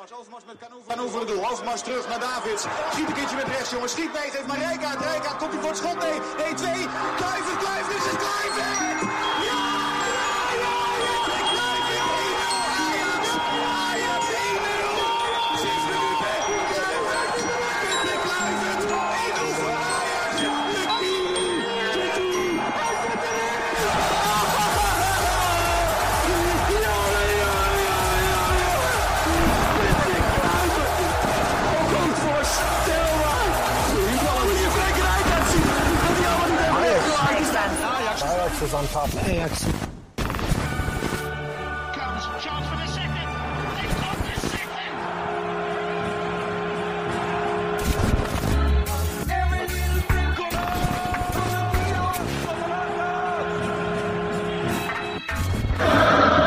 Overmars. Overmars met Van Oever doel. Overmars terug naar Davids. Schiet een keertje met rechts, jongens. Schiet mee. Heeft maar Rijka. Rijka komt hij voor het schot. Nee, nee, twee. Kluivert, Kluivert, is het Kluivert! Ja! Is on top. Ajax.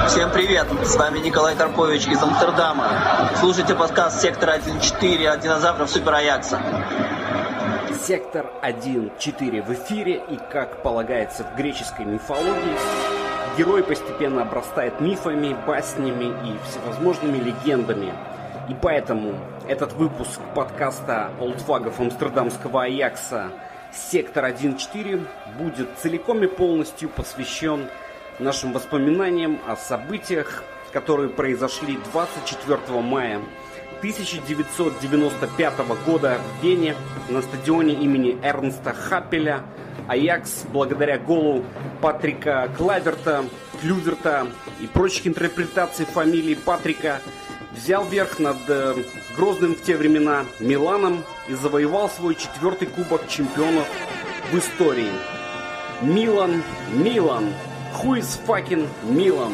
Всем привет! С вами Николай Карпович из Амстердама. Слушайте подкаст «Сектор 1.4» от динозавров Супер Аякса. Сектор 1.4 в эфире, и как полагается в греческой мифологии, герой постепенно обрастает мифами, баснями и всевозможными легендами. И поэтому этот выпуск подкаста олдфагов Амстердамского Аякса «Сектор 1.4» будет целиком и полностью посвящен нашим воспоминаниям о событиях, которые произошли 24 мая 1995 года в Вене на стадионе имени Эрнста Хаппеля Аякс, благодаря голу Патрика Клаверта, Клюверта и прочих интерпретаций фамилии Патрика, взял верх над э, грозным в те времена Миланом и завоевал свой четвертый кубок чемпионов в истории. Милан, Милан, who is fucking Милан?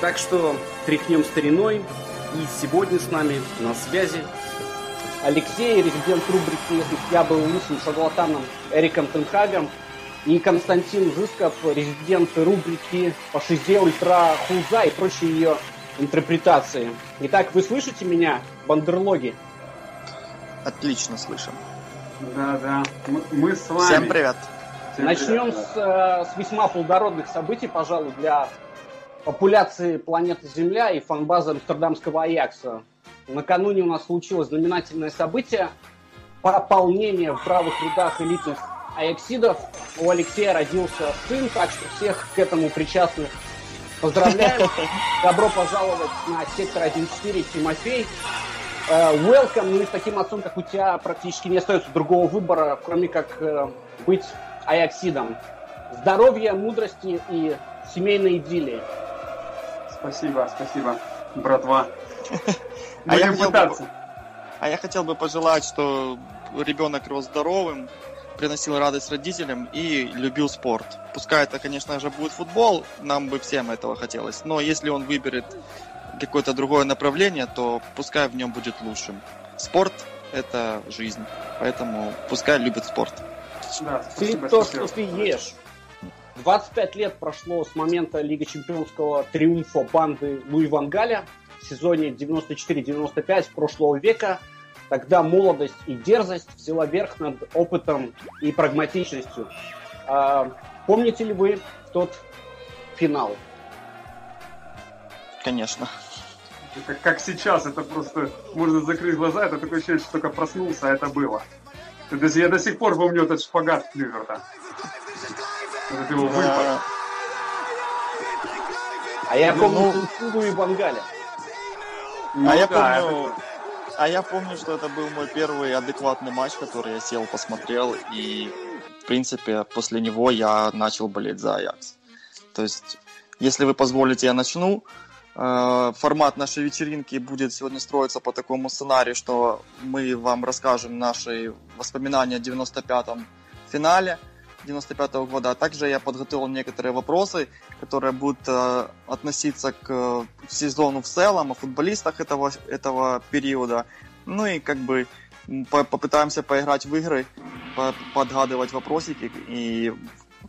Так что тряхнем стариной, и сегодня с нами на связи Алексей, резидент рубрики «Я был лысым шарлатаном» Эриком Тенхагом и Константин Жисков, резидент рубрики «Пошиздел утра хуза» и прочие ее интерпретации. Итак, вы слышите меня, бандерлоги? Отлично слышим. Да, да, мы, мы с вами. Всем привет. Всем Начнем привет, да. с, э, с весьма плодородных событий, пожалуй, для популяции планеты Земля и фанбазы Амстердамского Аякса. Накануне у нас случилось знаменательное событие – пополнение в правых рядах элитных аяксидов. У Алексея родился сын, так что всех к этому причастных поздравляем. Добро пожаловать на сектор 1.4, Тимофей. Uh, welcome. Ну и с таким отцом, как у тебя, практически не остается другого выбора, кроме как uh, быть аяксидом. Здоровья, мудрости и семейной идиллии. Спасибо, спасибо, братва. А я, пытаться. Бы, а я хотел бы пожелать, что ребенок рос здоровым, приносил радость родителям и любил спорт. Пускай это, конечно же, будет футбол, нам бы всем этого хотелось. Но если он выберет какое-то другое направление, то пускай в нем будет лучшим. Спорт – это жизнь, поэтому пускай любит спорт. Да, спасибо, ты то, что ты ешь. 25 лет прошло с момента Лиги Чемпионского триумфа банды Луи Вангаля в сезоне 94-95 прошлого века. Тогда молодость и дерзость взяла верх над опытом и прагматичностью. А, помните ли вы тот финал? Конечно. Это как сейчас, это просто можно закрыть глаза, это такое ощущение, что только проснулся, а это было. Я до сих пор помню этот шпагат Клюверта. Это его выпад. А я помню ну, и Бангаля. Ну, а я помню... А я помню, что это был мой первый адекватный матч, который я сел, посмотрел, и, в принципе, после него я начал болеть за Аякс. То есть, если вы позволите, я начну. Э, формат нашей вечеринки будет сегодня строиться по такому сценарию, что мы вам расскажем наши воспоминания о 95-м финале – 95 -го года, а также я подготовил некоторые вопросы, которые будут э, относиться к э, сезону в целом, о футболистах этого, этого периода. Ну и как бы по попытаемся поиграть в игры, по подгадывать вопросики, и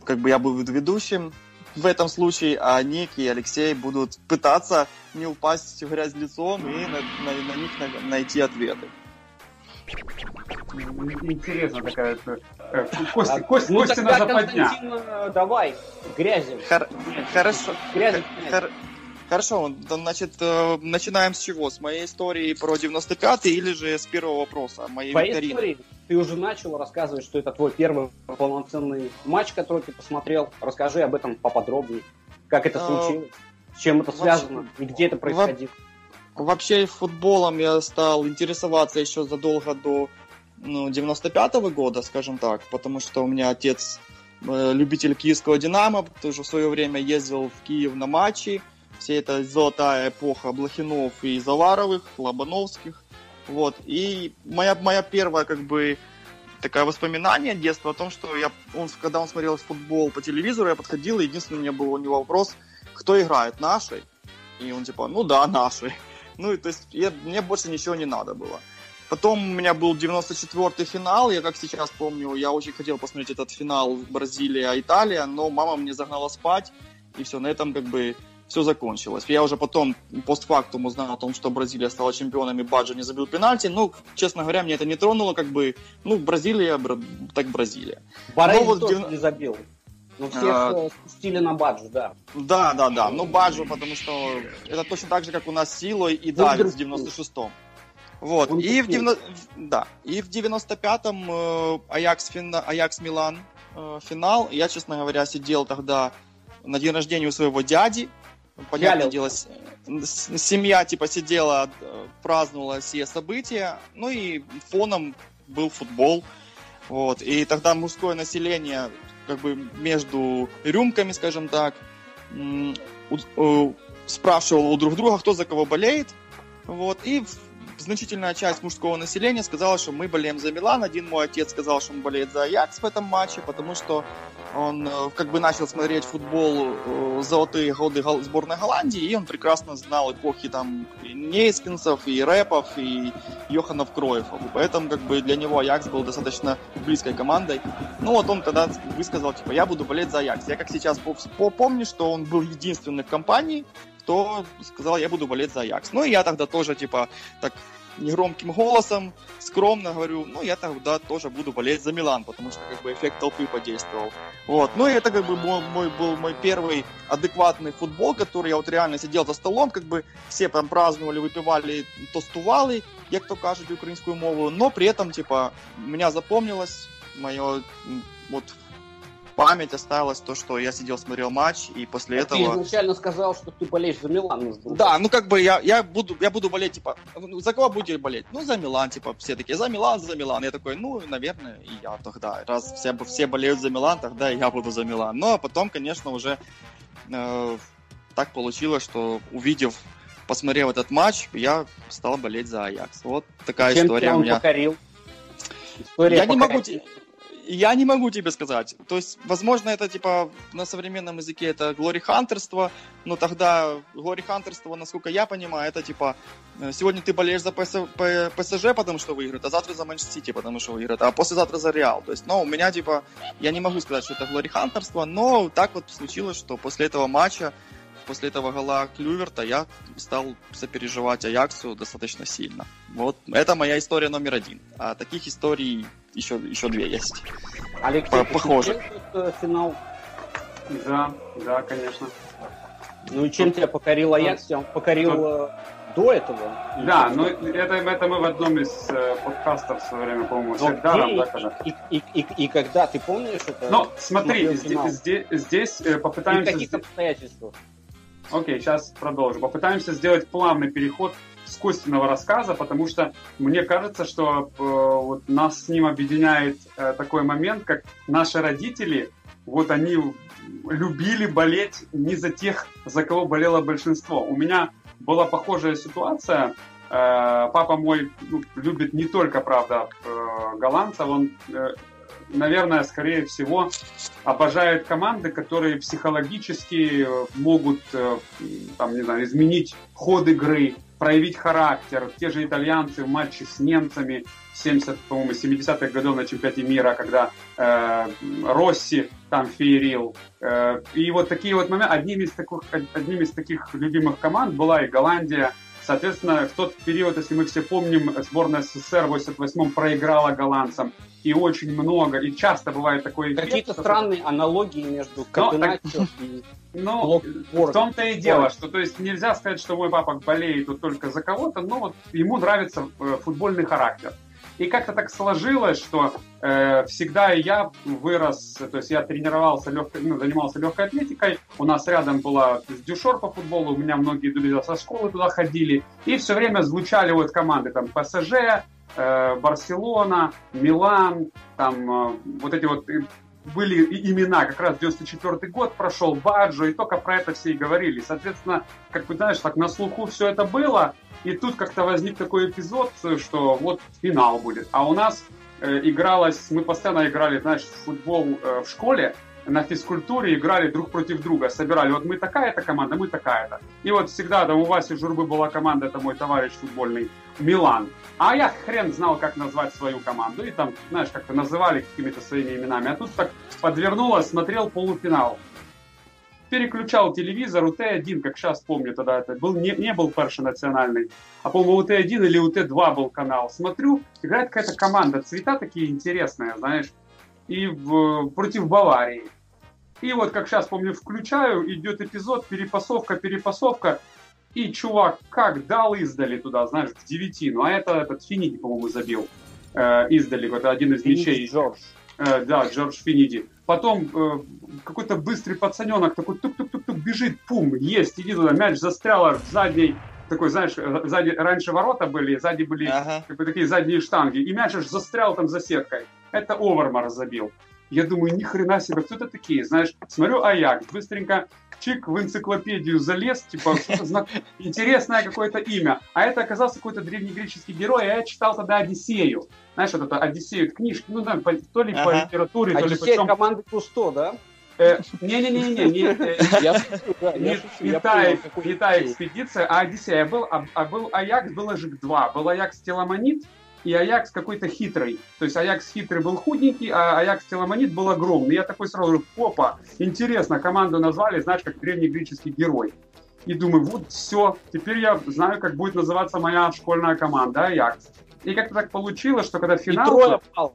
как бы я буду ведущим в этом случае, а Ник и Алексей будут пытаться не упасть в грязь лицом и на, на, на них найти ответы. Интересно такая э, Кости, а, Кости, ну, Кости на западня. давай, грязи. Хор- хорошо. Грязи. Хор- Хорошо, значит, э, начинаем с чего? С моей истории про 95-й или же с первого вопроса? Моей Твоей викторины? истории ты уже начал рассказывать, что это твой первый полноценный матч, который ты посмотрел. Расскажи об этом поподробнее. Как это а, случилось? С чем это связано? И где это происходило? Вообще футболом я стал интересоваться еще задолго до ну, 95-го года, скажем так, потому что у меня отец э, любитель киевского «Динамо», тоже в свое время ездил в Киев на матчи, вся эта золотая эпоха Блохинов и Заваровых, Лобановских, вот, и моя, моя первая, как бы, такое воспоминание детства о том, что я, он, когда он смотрел футбол по телевизору, я подходил, и единственный у меня был у него вопрос, кто играет, наши? И он типа, ну да, наши. Ну, и то есть я, мне больше ничего не надо было. Потом у меня был 94-й финал, я как сейчас помню, я очень хотел посмотреть этот финал Бразилия-Италия, но мама мне загнала спать, и все, на этом как бы все закончилось. Я уже потом постфактум узнал о том, что Бразилия стала чемпионом и Баджо не забил пенальти. Ну, честно говоря, мне это не тронуло, как бы, ну, Бразилия, так Бразилия. Барель вот тоже 9... не забил. Ну, всех а... спустили на Баджу, да. Да, да, да. Ну, Баджу, потому что это точно так же, как у нас Силой и Давид в 96-м. Вот. И в, 90... да. и в 95-м э, Аякс, Фин... Аякс Милан э, финал. Я, честно говоря, сидел тогда на день рождения у своего дяди. Понятное дело, семья типа сидела, э, праздновала все события. Ну и фоном был футбол. Вот. И тогда мужское население как бы между рюмками, скажем так, спрашивал у друг друга, кто за кого болеет. Вот. И значительная часть мужского населения сказала, что мы болеем за Милан. Один мой отец сказал, что он болеет за Аякс в этом матче, потому что он э, как бы начал смотреть футбол э, золотые годы сборной Голландии, и он прекрасно знал эпохи там и Нейскинсов, и Рэпов, и Йоханов Кроев. Поэтому как бы для него Аякс был достаточно близкой командой. Ну вот он тогда высказал, типа, я буду болеть за Аякс. Я как сейчас помню, что он был единственный в компании, кто сказал, я буду болеть за Аякс. Ну и я тогда тоже, типа, так негромким голосом, скромно говорю, ну, я тогда тоже буду болеть за Милан, потому что, как бы, эффект толпы подействовал. Вот. Ну, и это, как бы, мой, мой, был мой первый адекватный футбол, который я вот реально сидел за столом, как бы, все там праздновали, выпивали тостували, як то кажуть украинскую мову, но при этом, типа, меня запомнилось мое, вот, память осталась то, что я сидел, смотрел матч, и после а этого... Ты изначально сказал, что ты болеешь за Милан. Между да, ну как бы я, я, буду, я буду болеть, типа, за кого будете болеть? Ну, за Милан, типа, все такие, за Милан, за Милан. Я такой, ну, наверное, и я тогда. Раз все, все болеют за Милан, тогда и я буду за Милан. Ну, а потом, конечно, уже э, так получилось, что увидев посмотрев этот матч, я стал болеть за Аякс. Вот такая Чем история у меня. Покорил? История я покорил. не могу я не могу тебе сказать. То есть, возможно, это типа на современном языке это glory хантерство, но тогда glory хантерство, насколько я понимаю, это типа э, сегодня ты болеешь за ПСЖ, потому что выиграет, а завтра за Манчестер Сити, потому что выиграет, а послезавтра за Реал. То есть, ну, у меня типа, я не могу сказать, что это glory хантерство, но так вот случилось, что после этого матча после этого гола Клюверта я стал сопереживать Аяксу достаточно сильно. Вот это моя история номер один. А таких историй еще, еще две есть. Алексей, Похоже. Э, финал? Да, да, конечно. Ну и чем тебя покорил Аякс? Тебя покорил Тут... Э, до этого? Да, но это, это мы в одном из э, подкастов в свое время, по-моему, с Эльдаром, да, когда... И, и, и, и когда, ты помнишь это? Ну, смотри, здесь, здесь, здесь попытаемся... И в каких обстоятельствах? Окей, сейчас продолжим. Попытаемся сделать плавный переход с Костиного рассказа, потому что мне кажется, что э, вот нас с ним объединяет э, такой момент, как наши родители, вот они любили болеть не за тех, за кого болело большинство. У меня была похожая ситуация. Э, папа мой ну, любит не только, правда, э, голландцев, он э, наверное, скорее всего, обожают команды, которые психологически э, могут, э, там, не знаю, изменить ход игры, проявить характер. Те же итальянцы в матче с немцами 70, по-моему, 70-х годов на чемпионате мира, когда э, Росси там феерил. Э, и вот такие вот моменты, одним из, таких, одним из таких любимых команд была и Голландия Соответственно, в тот период, если мы все помним, сборная СССР в 88-м проиграла голландцам. И очень много, и часто бывает такое... Какие-то странные аналогии между Катеначо и ну, в том-то и дело, что то есть нельзя сказать, что мой папа болеет вот только за кого-то, но вот ему нравится э, футбольный характер. И как-то так сложилось, что э, всегда я вырос, то есть я тренировался, легкой, ну, занимался легкой атлетикой, у нас рядом была дюшор по футболу, у меня многие друзья со школы туда ходили, и все время звучали вот команды, там, ПСЖ, э, Барселона, Милан, там, э, вот эти вот были имена, как раз 94 год прошел, Баджо, и только про это все и говорили. Соответственно, как бы, знаешь, так на слуху все это было, и тут как-то возник такой эпизод, что вот финал будет. А у нас э, игралось, мы постоянно играли, знаешь, в футбол э, в школе, на физкультуре играли друг против друга, собирали, вот мы такая-то команда, мы такая-то. И вот всегда там у Васи Журбы была команда, это мой товарищ футбольный, Милан. А я хрен знал, как назвать свою команду. И там, знаешь, как-то называли какими-то своими именами. А тут так подвернулось, смотрел полуфинал переключал телевизор, УТ-1, как сейчас помню тогда, это был, не, не был перший национальный, а, по-моему, УТ-1 или УТ-2 был канал. Смотрю, играет какая-то команда, цвета такие интересные, знаешь, и в, против Баварии. И вот, как сейчас помню, включаю, идет эпизод, перепасовка, перепасовка, и чувак как дал издали туда, знаешь, в девятину, а это этот Финиди, по-моему, забил э, издали, это один из Финиди мячей. Джордж. Э, да, Джордж Финиди. Потом э, какой-то быстрый пацаненок такой тук-тук-тук-тук бежит, пум, есть, иди туда, мяч застрял в задней, такой, знаешь, э, сзади, раньше ворота были, сзади были ага. как бы, такие задние штанги, и мяч аж застрял там за сеткой. Это Овермар забил. Я думаю, ни хрена себе, кто это такие, знаешь, смотрю Аякс, быстренько чик в энциклопедию залез, типа, интересное какое-то имя. А это оказался какой-то древнегреческий герой, а я читал тогда Одиссею. Знаешь, вот это Одиссею, книжки, ну, да, то ли по литературе, то ли по чем. команды Кусто, да? Э, Не-не-не-не, не та экспедиция, а Одиссея. Был, а, а был Аякс, был Ажик 2, был Аякс Теламонит, и Аякс какой-то хитрый. То есть Аякс хитрый был худенький, а Аякс Теламонит был огромный. Я такой сразу говорю, опа, интересно, команду назвали, знаешь, как древнегреческий герой. И думаю, вот все, теперь я знаю, как будет называться моя школьная команда, Аякс. И как-то так получилось, что когда финал... И трое пало.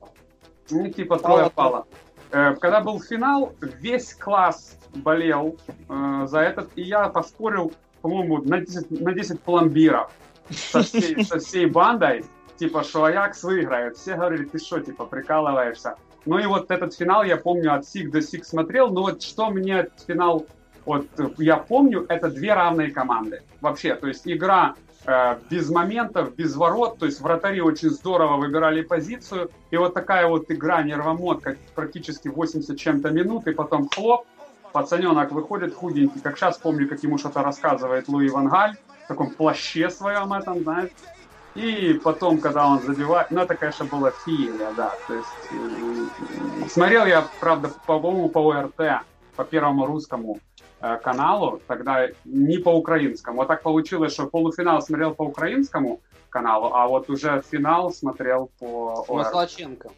Ну, типа трое пало. Э, когда был финал, весь класс болел э, за этот, и я поспорил, по-моему, на 10, на 10 пломбиров со всей, со всей бандой типа, что Аякс выиграет. Все говорили, ты что, типа, прикалываешься. Ну и вот этот финал я помню от сик до сик смотрел, но вот что мне этот финал, вот я помню, это две равные команды. Вообще, то есть игра э, без моментов, без ворот, то есть вратари очень здорово выбирали позицию, и вот такая вот игра нервомод, как практически 80 чем-то минут, и потом хлоп, пацаненок выходит худенький, как сейчас помню, как ему что-то рассказывает Луи Вангаль, в таком плаще своем этом, знаешь, и потом, когда он забивает, ну это, конечно, была феерия, да. То есть смотрел я, правда, по-моему, по ОРТ, по первому русскому э, каналу, тогда не по украинскому. Вот так получилось, что полуфинал смотрел по украинскому каналу, а вот уже финал смотрел по ОРТ. Маслаченко.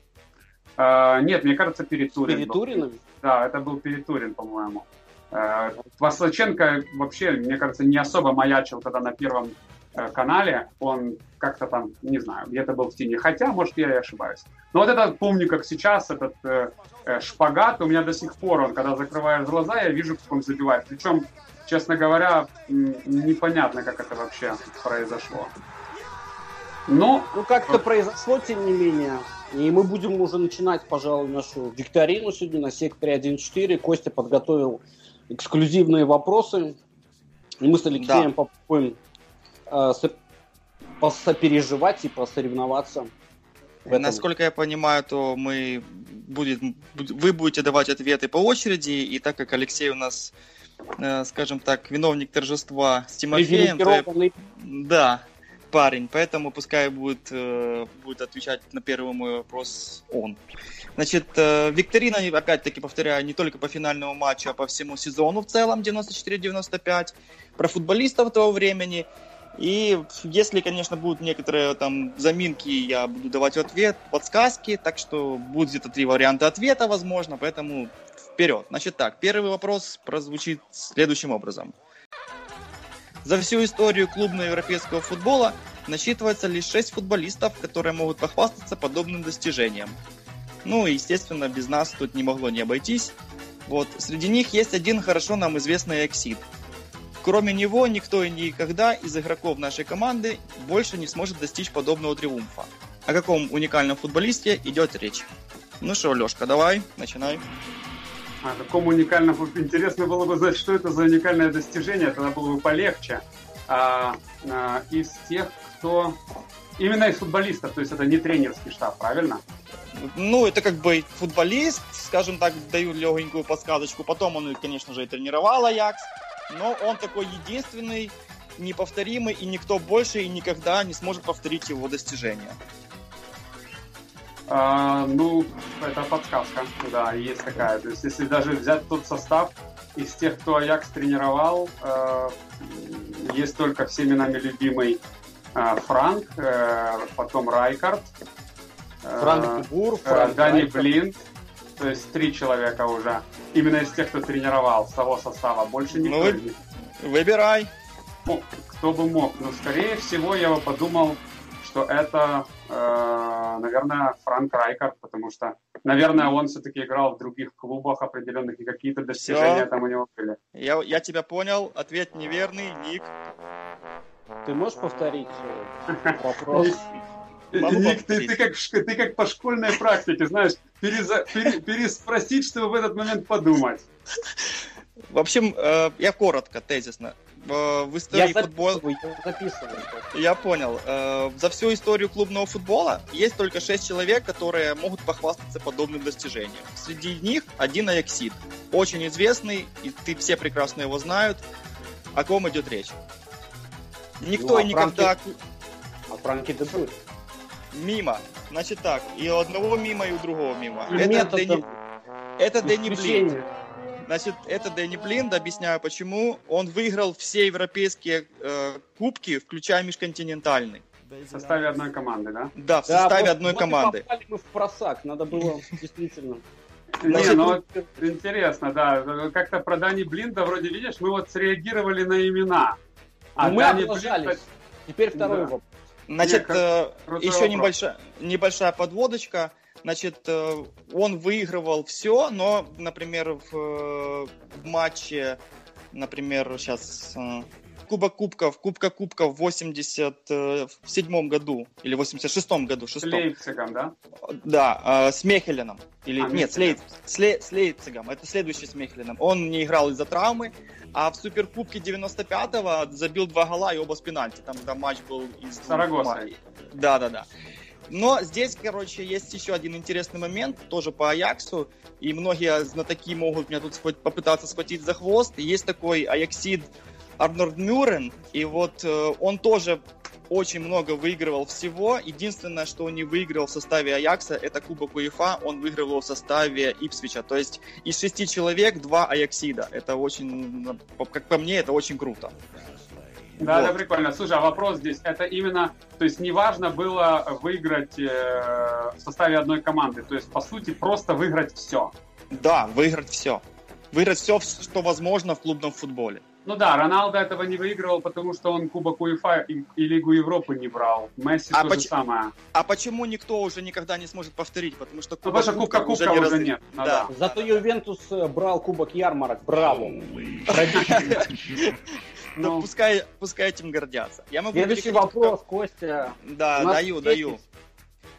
Э, нет, мне кажется. Перед Турином? Да, это был перед Турин, по-моему. Э, Маслаченко вообще, мне кажется, не особо маячил тогда на первом Э, канале, он как-то там, не знаю, где-то был в тени. Хотя, может, я и ошибаюсь. Но вот это помню, как сейчас, этот э, э, шпагат, у меня до сих пор, он, когда закрываешь глаза, я вижу, как он забивает. Причем, честно говоря, непонятно, как это вообще произошло. Но... Ну, как-то произошло, тем не менее. И мы будем уже начинать, пожалуй, нашу викторину сегодня на секторе 1.4. Костя подготовил эксклюзивные вопросы. И мы с Алексеем да. попробуем э, посопереживать и посоревноваться. Насколько я понимаю, то мы будет, вы будете давать ответы по очереди, и так как Алексей у нас, э, скажем так, виновник торжества с Тимофеем, то, да, парень, поэтому пускай будет, э, будет отвечать на первый мой вопрос он. Значит, э, викторина, опять-таки повторяю, не только по финальному матчу, а по всему сезону в целом 94-95, про футболистов того времени – и если, конечно, будут некоторые там заминки, я буду давать ответ, подсказки, так что будет где-то три варианта ответа, возможно, поэтому вперед. Значит так, первый вопрос прозвучит следующим образом. За всю историю клубного европейского футбола насчитывается лишь 6 футболистов, которые могут похвастаться подобным достижением. Ну и, естественно, без нас тут не могло не обойтись. Вот, среди них есть один хорошо нам известный Эксид. Кроме него, никто и никогда из игроков нашей команды больше не сможет достичь подобного триумфа. О каком уникальном футболисте идет речь? Ну что, Лешка, давай, начинай. А какому уникальному... Интересно было бы знать, что это за уникальное достижение, тогда было бы полегче. А, а, из тех, кто... Именно из футболистов, то есть это не тренерский штаб, правильно? Ну, это как бы футболист, скажем так, даю легенькую подсказочку. Потом он, конечно же, и тренировал Аякс. Но он такой единственный, неповторимый, и никто больше и никогда не сможет повторить его достижения. А, ну, это подсказка, да, есть такая. То есть, если даже взять тот состав из тех, кто Аякс тренировал, э, есть только всеми нами любимый э, Франк, э, потом Райкард, э, Франк Бур, Франк э, Дани Райкард. Блинд, то есть три человека уже. Именно из тех, кто тренировал с того состава. Больше никто ну, не... Выбирай. Ну, кто бы мог. Но, скорее всего, я бы подумал, что это, э, наверное, Франк Райкард, потому что, наверное, он все-таки играл в других клубах определенных, и какие-то достижения Все. там у него были. Я, я тебя понял. Ответ неверный. Ник. Ты можешь повторить э, вопрос? Ник, ты, ты, как, ты как по школьной практике, знаешь, переза, пере, переспросить, чтобы в этот момент подумать. В общем, э, я коротко, тезисно. Э, в истории я футбола... записываю. Я понял. Э, за всю историю клубного футбола есть только шесть человек, которые могут похвастаться подобным достижением. Среди них один Аяксид. Очень известный, и ты все прекрасно его знают. О ком идет речь? Никто ну, а и никогда... Франки... А Франки Дебрюй? Мимо. Значит так, и у одного мимо, и у другого мимо. И это Дэнни, это Дэнни Блин. Значит, это Дэнни Блинд, объясняю почему. Он выиграл все европейские э, кубки, включая межконтинентальный. В составе одной команды, да? Да, в составе да, одной вот команды. попали мы в просак, надо было действительно... Не, ну интересно, да. Как-то про Дани Блинда, вроде видишь, мы вот среагировали на имена. А мы облажались. Теперь второй вопрос. Значит, э, еще небольшая, небольшая подводочка. Значит, э, он выигрывал все, но, например, в, э, в матче, например, сейчас Кубок Кубков, Кубка Кубков в 87 году или 86 году. Шестом. С Лейпцигом, да? Да, с Мехеленом. Или, а, нет, с, Лейп, с, Лей, с Лейпцигом. Это следующий с Мехеленом. Он не играл из-за травмы, а в Суперкубке 95-го забил два гола и оба с пенальти. Там, там матч был из... Сарагоса. Да, да, да. Но здесь, короче, есть еще один интересный момент, тоже по Аяксу, и многие знатоки могут меня тут попытаться схватить за хвост. Есть такой Аяксид Арнольд Мюррен, и вот э, он тоже очень много выигрывал всего. Единственное, что он не выиграл в составе Аякса, это Кубок УЕФА. Он выигрывал его в составе Ипсвича. То есть из шести человек два Аяксида. Это очень, как по мне, это очень круто. Да, вот. да, прикольно. Слушай, а вопрос здесь, это именно, то есть неважно было выиграть э, в составе одной команды, то есть по сути просто выиграть все. Да, выиграть все. Выиграть все, что возможно в клубном футболе. Ну да, Роналдо этого не выигрывал, потому что он Кубок УЕФА и, и Лигу Европы не брал. Месси а то поч... же самое. А почему никто уже никогда не сможет повторить? Потому что Кубок, ну, потому что Кубка, Кубка уже, уже нет. Ну, да. да. Зато Ювентус э, брал Кубок Ярмарок. Браво! Ну, пускай, пускай этим гордятся. Я могу Следующий вопрос, Костя. Да, даю, даю.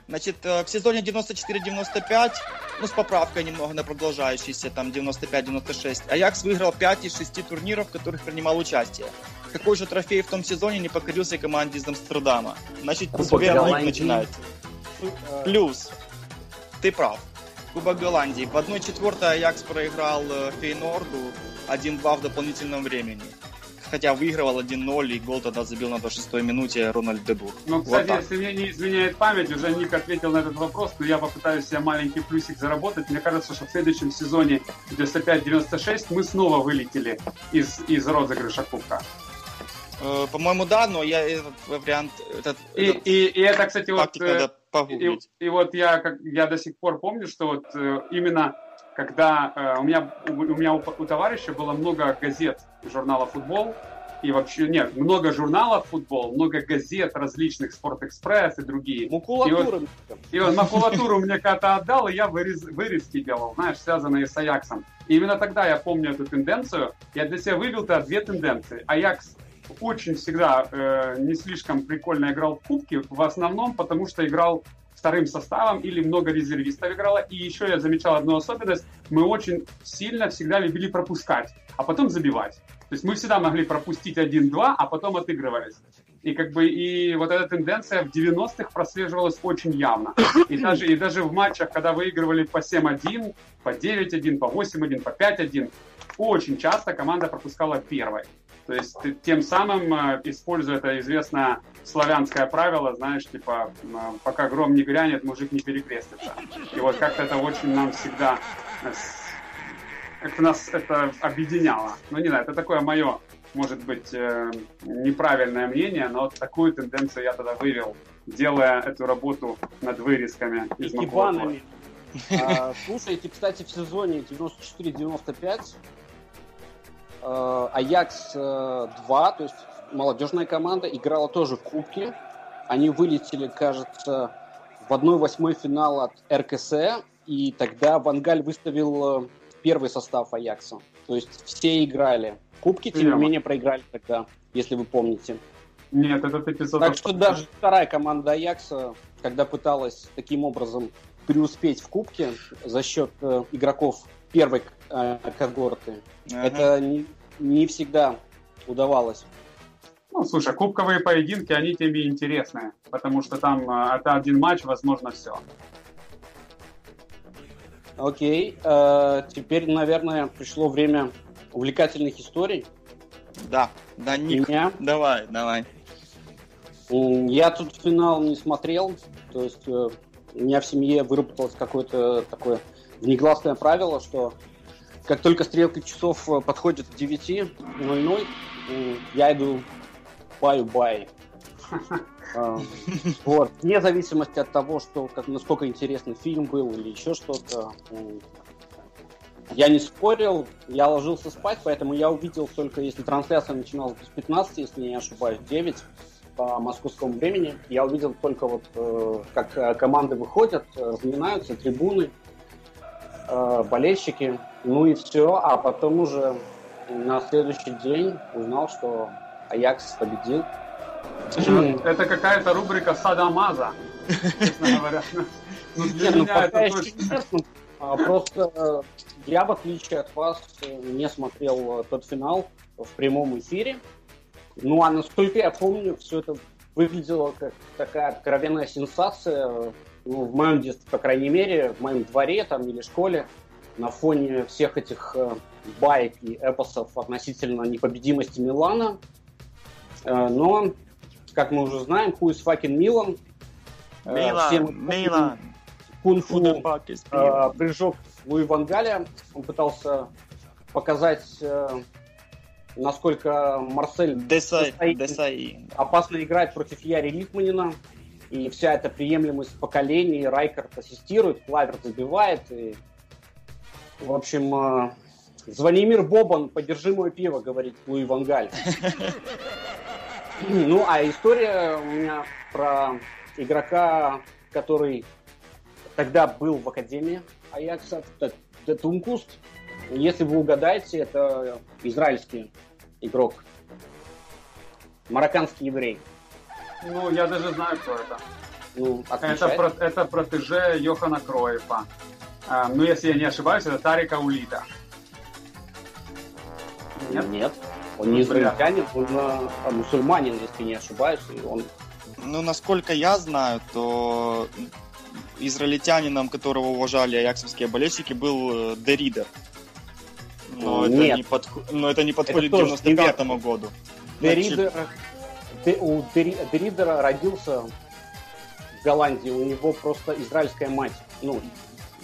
Значит, э, в сезоне 94-95, ну, с поправкой немного на продолжающийся, там, 95-96, Аякс выиграл 5 из 6 турниров, в которых принимал участие. Какой же трофей в том сезоне не покорился команде из Амстердама? Значит, теперь начинает. Плюс. Ты прав. Кубок Голландии. В 1-4 Аякс проиграл э, Фейнорду 1-2 в дополнительном времени хотя выигрывал 1-0, и гол тогда забил на 26 минуте Рональд Дебур. Ну, кстати, вот если мне не изменяет память, уже Ник ответил на этот вопрос, но я попытаюсь себе маленький плюсик заработать. Мне кажется, что в следующем сезоне 95-96 мы снова вылетели из, из розыгрыша Кубка. Э, по-моему, да, но я этот вариант... Этот, и, этот и, и это, кстати, вот... Э, и, и вот я, как, я до сих пор помню, что вот э, именно когда э, у меня, у, у меня у, у товарища было много газет журнала «Футбол», и вообще, нет, много журналов футбол, много газет различных, Спортэкспресс и другие. Макулатура. И вот, и вот макулатуру мне когда-то отдал, и я вырез, вырезки делал, знаешь, связанные с Аяксом. И именно тогда я помню эту тенденцию. Я для себя вывел тогда две тенденции. Аякс очень всегда э, не слишком прикольно играл в кубке, в основном потому, что играл вторым составом или много резервистов играло. И еще я замечал одну особенность. Мы очень сильно всегда любили пропускать, а потом забивать. То есть мы всегда могли пропустить 1-2, а потом отыгрывались. И как бы и вот эта тенденция в 90-х прослеживалась очень явно. И даже, и даже в матчах, когда выигрывали по 7-1, по 9-1, по 8-1, по 5-1, очень часто команда пропускала первой. То есть тем самым, э, используя это известное славянское правило, знаешь, типа, пока гром не грянет, мужик не перекрестится. И вот как-то это очень нам всегда, э, как нас это объединяло. Ну, не знаю, это такое мое, может быть, э, неправильное мнение, но вот такую тенденцию я тогда вывел, делая эту работу над вырезками из И банами. А, слушайте, кстати, в сезоне 94-95 Аякс 2, то есть молодежная команда, играла тоже в Кубке. Они вылетели, кажется, в 1-8 финал от РКС, и тогда Вангаль выставил э, первый состав Аякса. То есть все играли. Кубки, тем не менее, проиграли тогда, если вы помните. Нет, этот эпизод... Так что даже вторая команда Аякса, когда пыталась таким образом преуспеть в Кубке за счет э, игроков первой э, когорты, ага. это не, не всегда удавалось. Ну, слушай, кубковые поединки, они тебе интересны, потому что там э, это один матч, возможно, все. Окей, э, теперь, наверное, пришло время увлекательных историй. Да, да, Ник, Меня. давай, давай. Я тут финал не смотрел, то есть э, у меня в семье выработалось какое-то такое внегласное правило, что как только стрелка часов э, подходит к 9.00, я иду баю-бай. А, вот, вне зависимости от того, что, как, насколько интересный фильм был или еще что-то. Я не спорил, я ложился спать, поэтому я увидел только, если трансляция начиналась без 15, если не ошибаюсь, 9 по московскому времени. Я увидел только вот, э, как э, команды выходят, разминаются, трибуны, э, болельщики, ну и все. А потом уже на следующий день узнал, что Аякс победил. Это какая-то рубрика Садамаза, честно говоря. Ну, для меня это точно... А, просто э, я, в отличие от вас, не смотрел э, тот финал в прямом эфире. Ну, а насколько я помню, все это выглядело как такая откровенная сенсация. Ну, в моем детстве, по крайней мере, в моем дворе там или школе, на фоне всех этих э, байк и эпосов относительно непобедимости Милана. Но как мы уже знаем, who is fucking Милан. Милан, Всем Милан. Кунг-фу э, прыжок Луи Вангаля. Он пытался показать, э, насколько Марсель Десай, Десай. опасно играть против Яри Лифманина. И вся эта приемлемость поколений Райкард ассистирует, Клавер забивает. И, в общем, э, Звонимир Бобан, подержи мое пиво, говорит Луи Вангаль. Ну, а история у меня про игрока, который тогда был в Академии Аякса, это Тункуст. Если вы угадаете, это израильский игрок. Марокканский еврей. Ну, я даже знаю, кто это. Ну, это, про, это протеже Йохана Кроефа. А, ну, если я не ошибаюсь, это Тарика Улита. Нет? Нет. Он не израильтянин, он а, мусульманин, если не ошибаюсь. И он... Ну, насколько я знаю, то израильтянином, которого уважали аяксовские болельщики, был э, Деридер. Но, Нет. это, не под... Но это не подходит это к 95 году. Деридер... Значит... У Деридера родился в Голландии, у него просто израильская мать. Ну,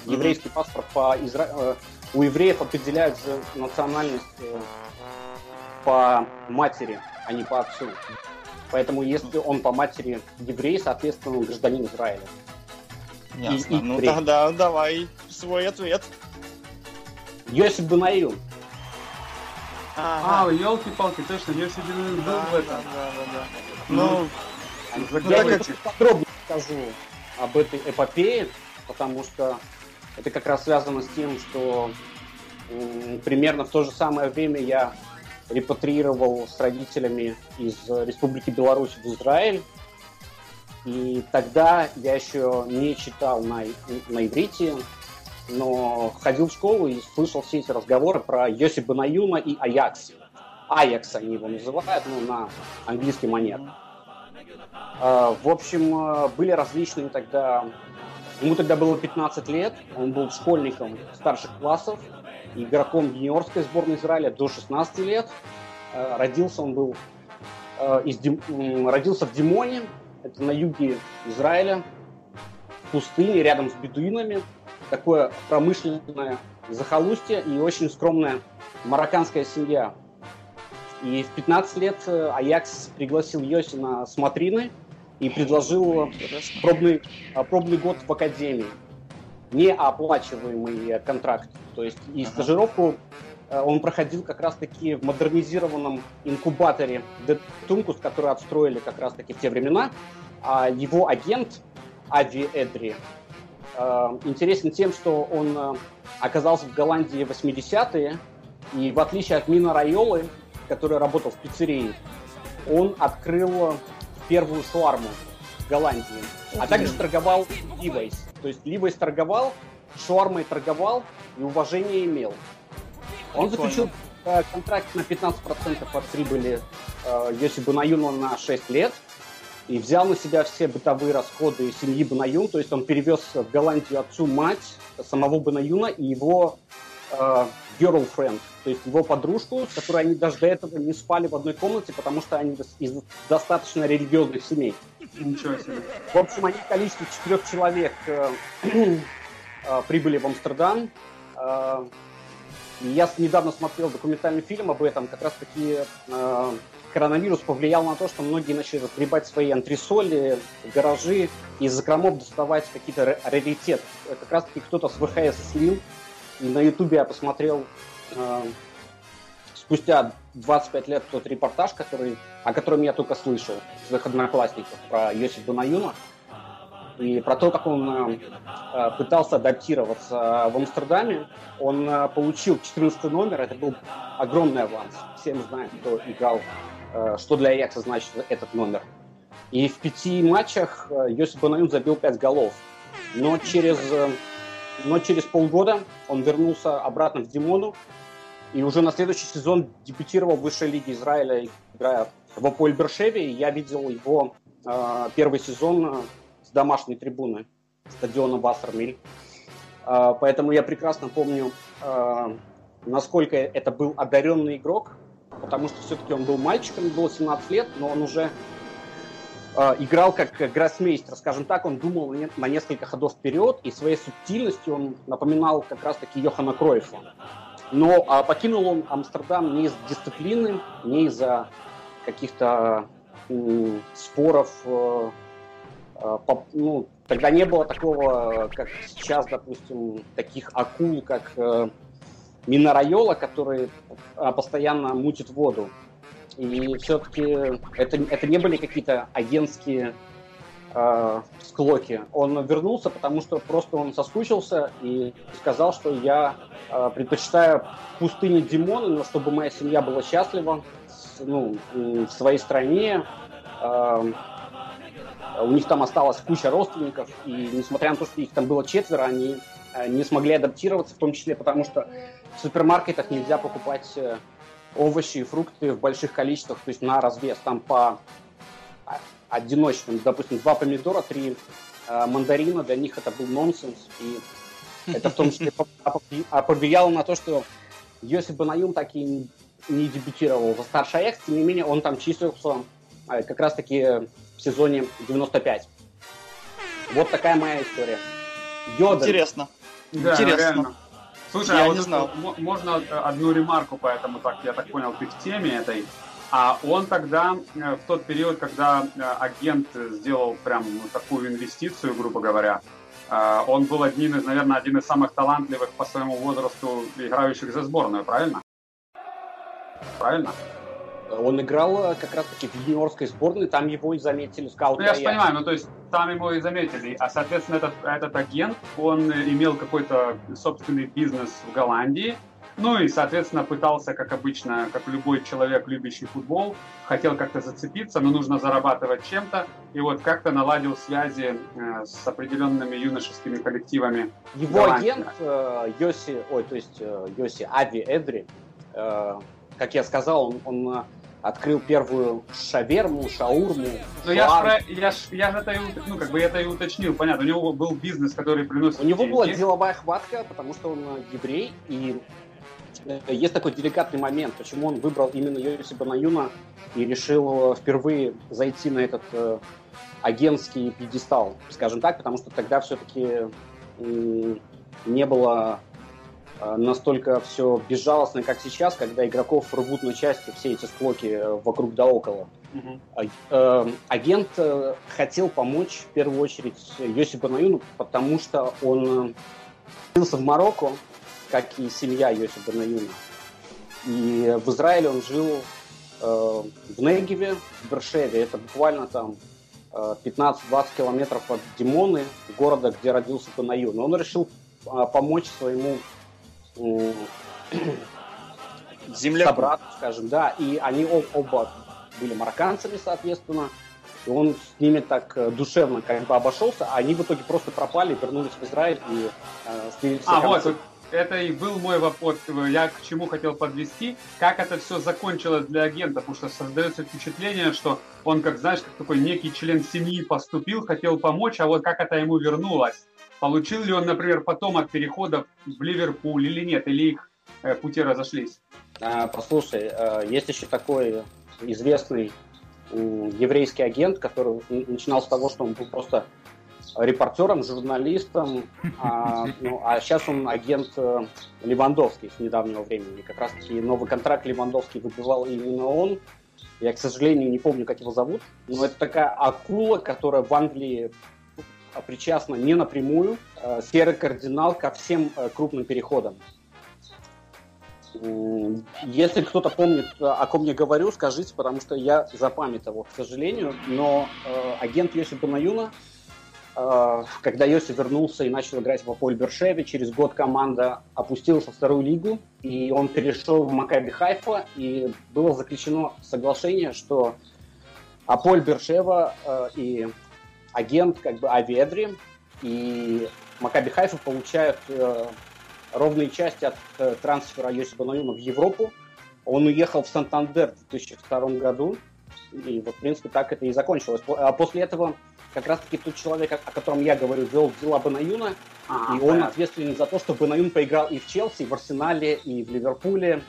еврейский mm-hmm. паспорт по Изра... Э, у евреев определяется национальность э, по матери, а не по отцу. Поэтому если он по матери еврей, соответственно, он гражданин Израиля. Ясно. И, и ну еврей. тогда давай свой ответ. Йосип Банаил. Ага. А, елки-палки, точно, Йоси Бенуин был да, в этом. Да, да, да. Ну, ну я не подробно скажу об этой эпопее, потому что это как раз связано с тем, что примерно в то же самое время я репатриировал с родителями из Республики Беларусь в Израиль. И тогда я еще не читал на, на иврите, но ходил в школу и слышал все эти разговоры про Йоси Банаюна и Аякс. Аякс они его называют, ну, на английский манер. А, в общем, были различные тогда... Ему тогда было 15 лет, он был школьником старших классов, игроком юниорской сборной Израиля до 16 лет. А, родился он был из Дим... родился в Димоне, это на юге Израиля, в пустыне, рядом с бедуинами такое промышленное захолустье и очень скромная марокканская семья. И в 15 лет э, Аякс пригласил Йоси на смотрины и предложил пробный, а, пробный год в академии. Неоплачиваемый контракт. То есть и стажировку э, он проходил как раз-таки в модернизированном инкубаторе Детункус, который отстроили как раз-таки в те времена. А его агент Ави Эдри Э, интересен тем, что он э, оказался в Голландии в 80-е, и в отличие от Мина Райолы, который работал в пиццерии, он открыл первую шуарму в Голландии, а также торговал Levi's. То есть Levi's торговал, шуармой торговал и уважение имел. Он заключил э, контракт на 15% от прибыли Йоси Банаюна на 6 лет – и взял на себя все бытовые расходы семьи Банаюн, то есть он перевез в Голландию отцу мать самого Банаюна и его э, girlfriend, то есть его подружку, с которой они даже до этого не спали в одной комнате, потому что они из достаточно религиозных семей. Ничего себе. В общем, они в количестве четырех человек э, э, прибыли в Амстердам. Э, я недавно смотрел документальный фильм об этом, как раз таки э, коронавирус повлиял на то, что многие начали разгребать свои антресоли, гаражи, и из закромов доставать какие-то раритеты. Как раз таки кто-то с ВХС слил, и на ютубе я посмотрел э, спустя 25 лет тот репортаж, который, о котором я только слышал, своих одноклассников, про Йосиф Дунаюна, и про то, как он э, пытался адаптироваться в Амстердаме. Он э, получил 14 номер, это был огромный аванс. Всем знаем, кто играл Э, что для Аякса значит этот номер. И в пяти матчах э, Йосип Банаюн забил пять голов. Но через, э, но через полгода он вернулся обратно в Димону и уже на следующий сезон дебютировал в высшей лиге Израиля, играя в Аполь Бершеве. Я видел его э, первый сезон с домашней трибуны стадиона Вассермиль. Э, поэтому я прекрасно помню, э, насколько это был одаренный игрок, потому что все-таки он был мальчиком, было 17 лет, но он уже э, играл как гроссмейстер, скажем так, он думал на несколько ходов вперед, и своей субтильностью он напоминал как раз-таки Йохана Кройфа. Но а покинул он Амстердам не из дисциплины, не из-за каких-то э, споров. Э, э, по, ну, тогда не было такого, как сейчас, допустим, таких акул, как э, Минорайола, который а, постоянно мутит воду. И все-таки это, это не были какие-то агентские э, склоки. Он вернулся, потому что просто он соскучился и сказал, что я э, предпочитаю пустыне Димона, но чтобы моя семья была счастлива ну, в своей стране. Э, у них там осталась куча родственников, и несмотря на то, что их там было четверо, они не смогли адаптироваться, в том числе потому, что в супермаркетах нельзя покупать э, овощи и фрукты в больших количествах, то есть на развес, там по одиночным, допустим, два помидора, три э, мандарина, для них это был нонсенс, и это в том числе повлияло на то, что Йосип Банаюм так и не дебютировал за старший Аякс, тем не менее он там числился э, как раз-таки в сезоне 95. Вот такая моя история. Йода. Интересно. Да, Интересно. Реально. Слушай, я а вот не знал. можно одну ремарку, поэтому так, я так понял, ты в теме этой. А он тогда, э, в тот период, когда э, агент сделал прям ну, такую инвестицию, грубо говоря, э, он был одним из, наверное, один из самых талантливых по своему возрасту играющих за сборную, правильно? правильно? Он играл как раз-таки в юниорской сборной, там его и заметили скауты. Ну, я же понимаю, ну, то есть там его и заметили. А, соответственно, этот, этот агент, он имел какой-то собственный бизнес в Голландии, ну и, соответственно, пытался, как обычно, как любой человек, любящий футбол, хотел как-то зацепиться, но нужно зарабатывать чем-то. И вот как-то наладил связи э, с определенными юношескими коллективами. Его агент э, Йоси, ой, то есть э, Йоси Ави Эдри, э, как я сказал, он, он э, открыл первую шаверму, шаурму. Ну я ж, я ж, я же это, ну как бы это и уточнил, понятно. У него был бизнес, который приносит. У него была деловая хватка, потому что он э, еврей и Э, есть такой деликатный момент, почему он выбрал именно Йоси Банаюна и решил впервые зайти на этот э, агентский пьедестал, скажем так, потому что тогда все-таки э, не было э, настолько все безжалостно, как сейчас, когда игроков рвут на части все эти склоки э, вокруг да около. Uh-huh. Э, агент э, хотел помочь в первую очередь Йоси Банаюну, потому что он родился в Марокко, как и семья Йосипа Наюна. И в Израиле он жил э, в Негеве, в Бершеве. Это буквально там э, 15-20 километров от Димоны, города, где родился Банаюн. Он решил э, помочь своему э, собрату, скажем, да. И они об, оба были марокканцами, соответственно. И он с ними так э, душевно как бы обошелся, а они в итоге просто пропали, вернулись в Израиль и э, слили А, вот, это и был мой вопрос, я к чему хотел подвести, как это все закончилось для агента, потому что создается впечатление, что он, как знаешь, как такой некий член семьи поступил, хотел помочь, а вот как это ему вернулось. Получил ли он, например, потом от перехода в Ливерпуль или нет, или их э, пути разошлись? А, послушай, э, есть еще такой известный еврейский агент, который начинал с того, что он был просто репортером, журналистом, а, ну, а сейчас он агент э, Левандовский с недавнего времени. Как раз-таки новый контракт Левандовский выпивал именно он. Я, к сожалению, не помню, как его зовут, но это такая акула, которая в Англии причастна не напрямую, э, серый кардинал ко всем э, крупным переходам. Если кто-то помнит, о ком я говорю, скажите, потому что я запамятовал, к сожалению. Но э, агент Йоси Банаюна Э, когда Йоси вернулся и начал играть в Аполь Бершеве, через год команда опустилась во вторую лигу, и он перешел в Макаби Хайфа, и было заключено соглашение, что Аполь Бершева э, и агент как бы Аведри и Макаби Хайфа получают э, ровные части от э, трансфера Йоси Банаюна в Европу. Он уехал в Сантандер в 2002 году, и вот, в принципе, так это и закончилось. А после этого как раз-таки тот человек, о котором я говорю, вел дела Банаюна, а, и он понятно. ответственен за то, что Банаюн поиграл и в Челси, и в Арсенале, и в Ливерпуле.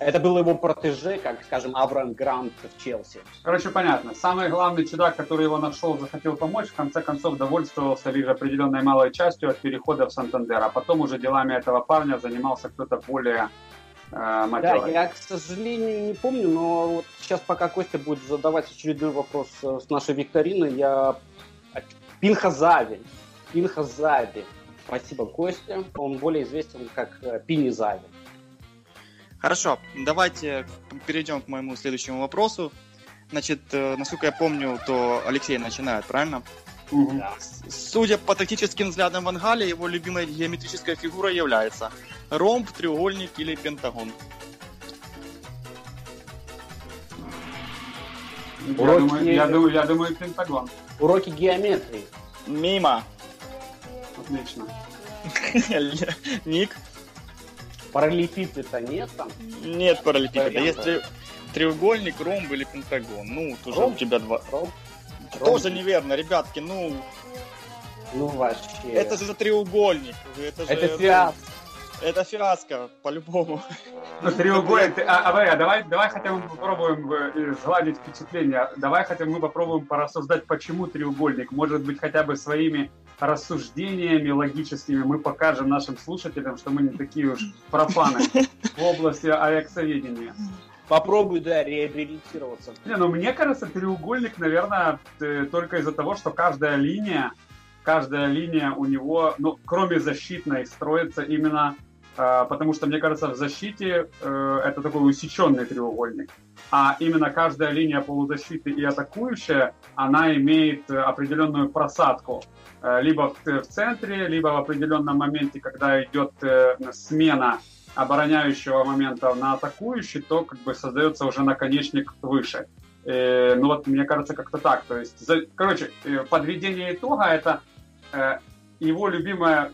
Это был его протеже, как, скажем, Авраам Грант в Челси. Короче, понятно. Самый главный чудак, который его нашел, захотел помочь, в конце концов довольствовался лишь определенной малой частью от перехода в Сантандер, а потом уже делами этого парня занимался кто-то более э, Да, я, к сожалению, не помню, но вот сейчас, пока Костя будет задавать очередной вопрос э, с нашей викторины, я Пинхазави. Пинхазави. Спасибо, Костя. Он более известен как э, Пинизави. Хорошо, давайте перейдем к моему следующему вопросу. Значит, э, насколько я помню, то Алексей начинает, правильно? Угу. Судя по тактическим взглядам Ван Галя, его любимой геометрической фигурой является ромб, треугольник или пентагон. Я, Уроки... думаю, я, думаю, я думаю, пентагон. Уроки геометрии. Мимо. Отлично. Ник? Параллелепипеда нет там? Нет параллелепипеда. Есть три... треугольник, ромб или пентагон. Ну, тоже ромб? у тебя два. Ромб? Тоже ромб. неверно, ребятки, ну... Ну вообще. Это же треугольник. Это, же, это фиаско. Это фиаско, по-любому. Ну, треугольник. А, а, а давай, давай хотя бы попробуем э, сгладить впечатление. Давай хотя бы мы попробуем порассуждать, почему треугольник. Может быть, хотя бы своими рассуждениями логическими мы покажем нашим слушателям, что мы не такие уж профаны в области авиаксоведения. Попробуй, да, реабилитироваться. Не, ну мне кажется, треугольник, наверное, э, только из-за того, что каждая линия, каждая линия у него, ну, кроме защитной, строится именно потому что, мне кажется, в защите э, это такой усеченный треугольник. А именно каждая линия полузащиты и атакующая, она имеет определенную просадку. Либо в, центре, либо в определенном моменте, когда идет смена обороняющего момента на атакующий, то как бы создается уже наконечник выше. Э, ну вот, мне кажется, как-то так. То есть, за, короче, э, подведение итога это э, его любимая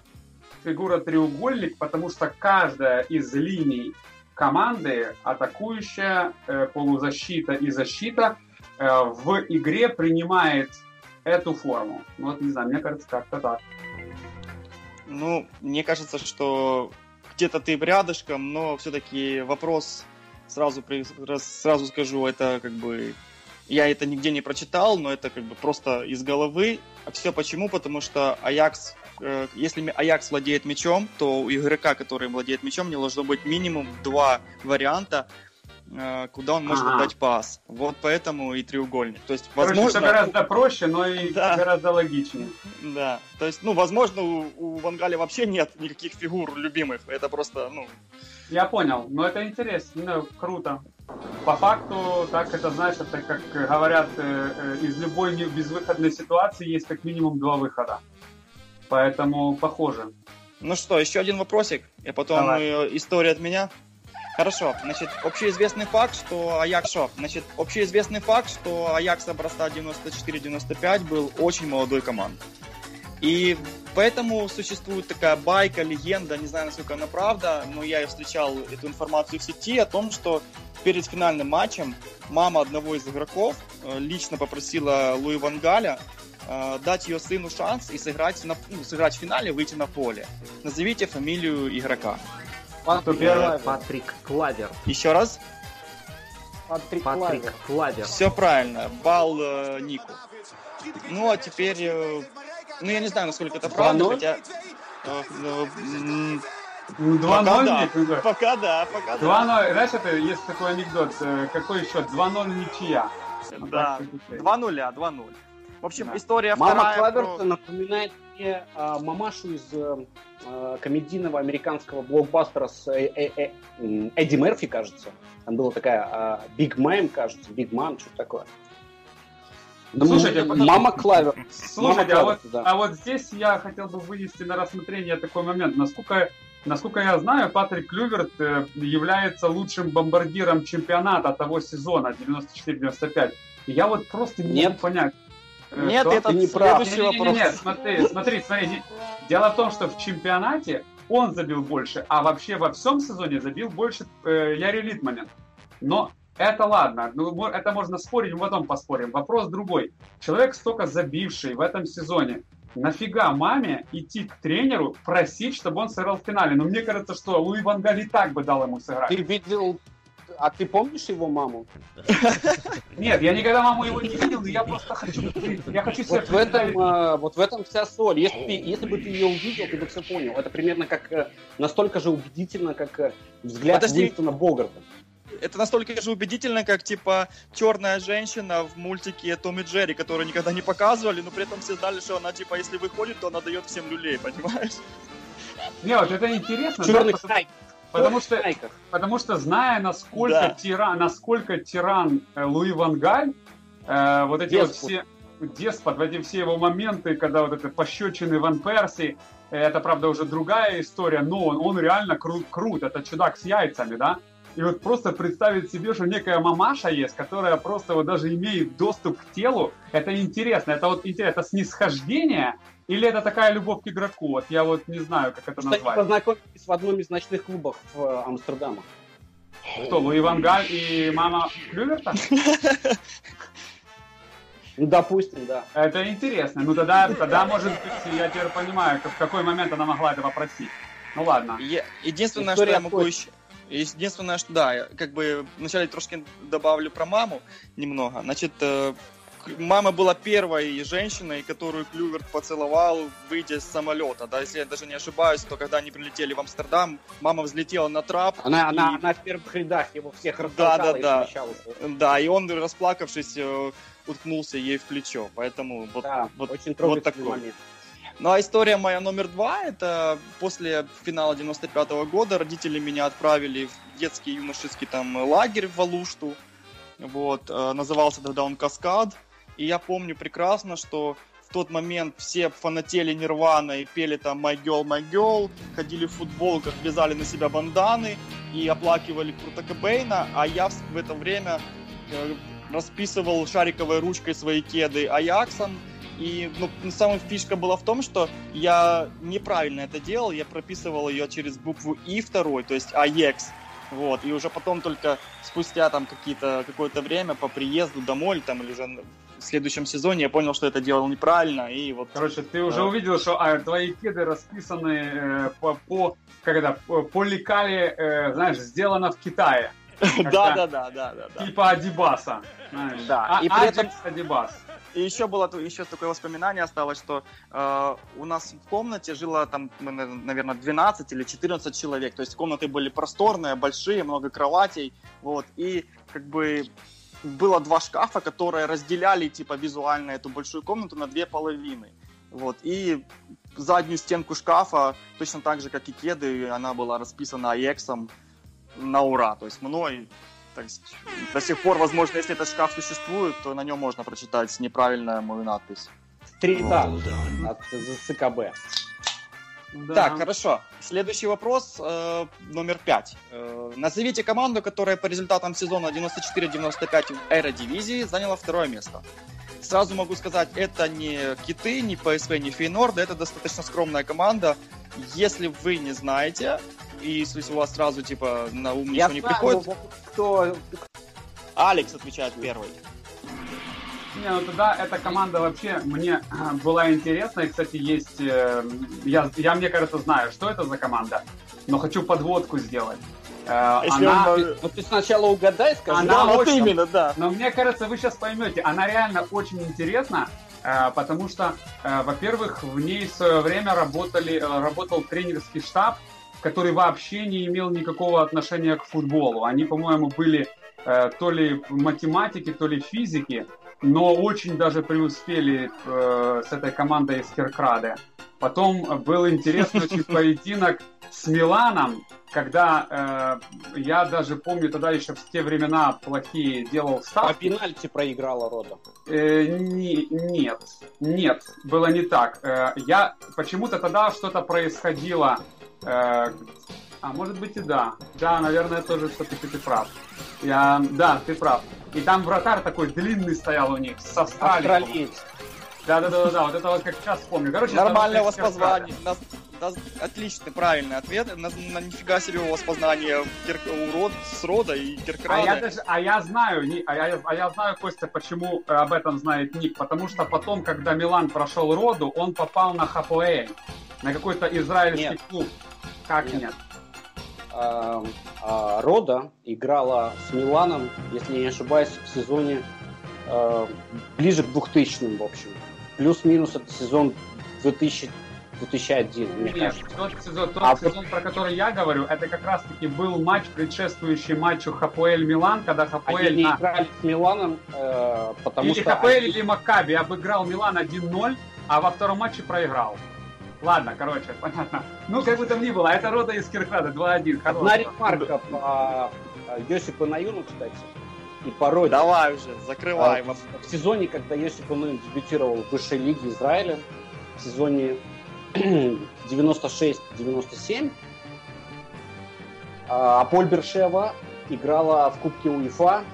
фигура треугольник, потому что каждая из линий команды, атакующая, э, полузащита и защита, э, в игре принимает эту форму. Ну вот, не знаю, мне кажется, как-то так. Ну, мне кажется, что где-то ты рядышком, но все-таки вопрос сразу, сразу скажу, это как бы я это нигде не прочитал, но это как бы просто из головы. А все почему? Потому что Аякс, если Аякс владеет мячом, то у игрока, который владеет мячом, не должно быть минимум два варианта, э, куда он может ага. дать пас. Вот поэтому и треугольник. То есть, возможно... Короче, все гораздо проще, но и да. гораздо логичнее. Да. То есть, ну, возможно, у, у Вангаля вообще нет никаких фигур любимых. Это просто, ну... Я понял. Но это интересно, ну, круто. По факту, так это, знаешь, это как говорят, э, э, из любой безвыходной ситуации есть как минимум два выхода. Поэтому похоже. Ну что, еще один вопросик, и потом Давай. история от меня. Хорошо, значит, общеизвестный факт, что Аякс, значит, общеизвестный факт, что Аякс образца 94-95 был очень молодой командой. И поэтому существует такая байка, легенда, не знаю, насколько она правда, но я встречал эту информацию в сети о том, что перед финальным матчем мама одного из игроков э, лично попросила Луи Вангаля э, дать ее сыну шанс и сыграть, на, ну, сыграть в финале, выйти на поле. Назовите фамилию игрока. Патрик, Патрик Клавер. Еще раз? Патрик, Патрик Клавер. Все правильно. Бал э, Нику. Ну, а теперь... Э, ну, я не знаю, насколько это правда, хотя... Э, э, 2-0 да. Пока да, пока да. 2-0. Знаешь, это есть такой анекдот. Э, какой счет? 2-0 ничья. Да, 2-0, 2-0. В общем, да. история Мама вторая Клюйверта про... напоминает мне а, мамашу из а, комедийного американского блокбастера с э, э, э, Эдди Мерфи, кажется. Там была такая Big а, Mom, кажется, Big Mom, что-то такое. Слушайте, потом... мама Клюйверт. Слушайте, мама а, вот, да. а вот здесь я хотел бы вынести на рассмотрение такой момент. Насколько Насколько я знаю, Патрик Клюйверт э, является лучшим бомбардиром чемпионата того сезона 94-95. Я вот просто не нет. могу понять. Э, нет, это не прав. Нет, нет, нет, нет, смотри, смотри, смотри. Дело в том, что в чемпионате он забил больше, а вообще во всем сезоне забил больше э, Яри Литманен. Но это ладно, ну, это можно спорить, мы потом поспорим. Вопрос другой. Человек столько забивший в этом сезоне, нафига маме идти к тренеру просить, чтобы он сыграл в финале? Но ну, мне кажется, что Луи Вангаль и так бы дал ему сыграть. Ты видел а ты помнишь его маму? Нет, я никогда маму его не видел, но я просто хочу, я хочу себе вот в этом, а, вот в этом вся соль. Если, если бы ты ее увидел, ты бы все понял. Это примерно как э, настолько же убедительно, как э, взгляд Подожди. Уинстона Богарта это настолько же убедительно, как, типа, черная женщина в мультике Том и Джерри, которую никогда не показывали, но при этом все знали, что она, типа, если выходит, то она дает всем люлей, понимаешь? Не, вот это интересно. Черный да, потому, что, потому что, зная, насколько, да. тиран, насколько тиран э, Луи Вангаль, э, вот эти Деспот. вот все деспот, в эти все его моменты, когда вот это пощечины Ван Перси, э, это, правда, уже другая история, но он, он реально крут, крут, это чудак с яйцами, да? И вот просто представить себе, что некая мамаша есть, которая просто вот даже имеет доступ к телу, это интересно. Это вот интересно, это снисхождение или это такая любовь к игроку? Вот я вот не знаю, как это назвать. Они познакомились в одном из ночных клубов в э, Амстердаме. Кто, Луи Вангаль и мама Клюверта? Ну, допустим, да. Это интересно. Ну, тогда, тогда, может быть, я теперь понимаю, в какой момент она могла это попросить. Ну, ладно. Единственное, История что я могу еще... Единственное, что да, как бы вначале трошки добавлю про маму немного. Значит, э, мама была первой женщиной, которую Клюверт поцеловал, выйдя с самолета. Да, если я даже не ошибаюсь, то когда они прилетели в Амстердам, мама взлетела на трап. Она, и... она, она в первых рядах его всех да, да, да. Да, и он, расплакавшись, э, уткнулся ей в плечо. Поэтому вот, да, вот, очень вот такой. момент. Ну а история моя номер два, это после финала 95 -го года родители меня отправили в детский юношеский там лагерь в Валушту. Вот, э, назывался тогда он «Каскад». И я помню прекрасно, что в тот момент все фанатели Нирвана и пели там «My Girl, My Girl», ходили в футболках, вязали на себя банданы и оплакивали Курта Кобейна, а я в это время э, расписывал шариковой ручкой свои кеды Аяксом, и ну, самая фишка была в том, что я неправильно это делал, я прописывал ее через букву И второй, то есть АЕКС. Вот, и уже потом только спустя там какие-то, какое-то время по приезду домой там, или уже в следующем сезоне я понял, что это делал неправильно, и вот... Короче, ты уже да. увидел, что а, твои кеды расписаны э, по, по, как это, по, лекале, э, знаешь, сделано в Китае. Да, да, да, да, да. Типа Адибаса. Да, а, и при этом... Адибас. И еще было еще такое воспоминание осталось, что э, у нас в комнате жило там, наверное, 12 или 14 человек. То есть комнаты были просторные, большие, много кроватей. Вот, и как бы было два шкафа, которые разделяли типа визуально эту большую комнату на две половины. Вот, и заднюю стенку шкафа, точно так же, как и кеды, она была расписана Аексом на ура. То есть мной то есть до сих пор, возможно, если этот шкаф существует, то на нем можно прочитать неправильную мою надпись. Стрита от ЗСКБ. Да. Так, хорошо. Следующий вопрос, э, номер пять. Э, назовите команду, которая по результатам сезона 94-95 в Эра-дивизии заняла второе место. Сразу могу сказать, это не Киты, не ПСВ, не Фейнорд, это достаточно скромная команда. Если вы не знаете, и если у вас сразу, типа, на ум ничего не приходит... кто... Алекс отвечает первый. Не, ну тогда эта команда вообще мне была интересна. И, кстати, есть... Э, я, я, мне кажется, знаю, что это за команда. Но хочу подводку сделать. Э, Если она... он... Ну ты сначала угадай, скажи. Она да, очень... вот именно, да. Но мне кажется, вы сейчас поймете. Она реально очень интересна. Э, потому что, во-первых, в ней в свое время работали, работал тренерский штаб который вообще не имел никакого отношения к футболу. Они, по-моему, были э, то ли математики, то ли физики, но очень даже преуспели э, с этой командой из Киркраде. Потом был интересный очень поединок с Миланом, когда э, я даже помню тогда еще в те времена плохие делал ставки. А пенальти проиграла Рода? Э, не, нет, нет, было не так. Э, я почему-то тогда что-то происходило Э, а может быть и да. Да, наверное, тоже все-таки ты прав. Я, да, ты прав. И там вратарь такой длинный стоял у них, с Австралией. Да, да, да, да, вот это вот как сейчас помню. Короче, Нормальное у вас позвание. Отличный, правильный ответ. На, на нифига себе у вас познание кир... урод с рода и Киркрада. А я, даже, а я знаю, а я, а я знаю, Костя, почему об этом знает Ник. Потому что потом, когда Милан прошел роду, он попал на Хапоэль, на какой-то израильский Нет. клуб. Как нет? нет? А, а, Рода играла с Миланом, если не ошибаюсь, в сезоне а, ближе к 2000 в общем. Плюс-минус это сезон 2000 2001, мне Нет, кажется. Тот сезон, тот а сезон, про который я говорю, это как раз-таки был матч, предшествующий матчу Хапуэль Милан, когда Хапуэль... Они на... играли с Миланом, э, потому или что... Хапуэль, они... или Маккаби обыграл Милан 1-0, а во втором матче проиграл. Ладно, короче, понятно. Ну, как бы там ни было, это рода из Киркрада 2-1. Одна ремарка по Йосипу Наюну, кстати, и по роде. Давай уже, закрывай. А, в, в сезоне, когда Йосип Наюн дебютировал в высшей лиге Израиля, в сезоне 96-97, а, Аполь Бершева играла в Кубке УЕФА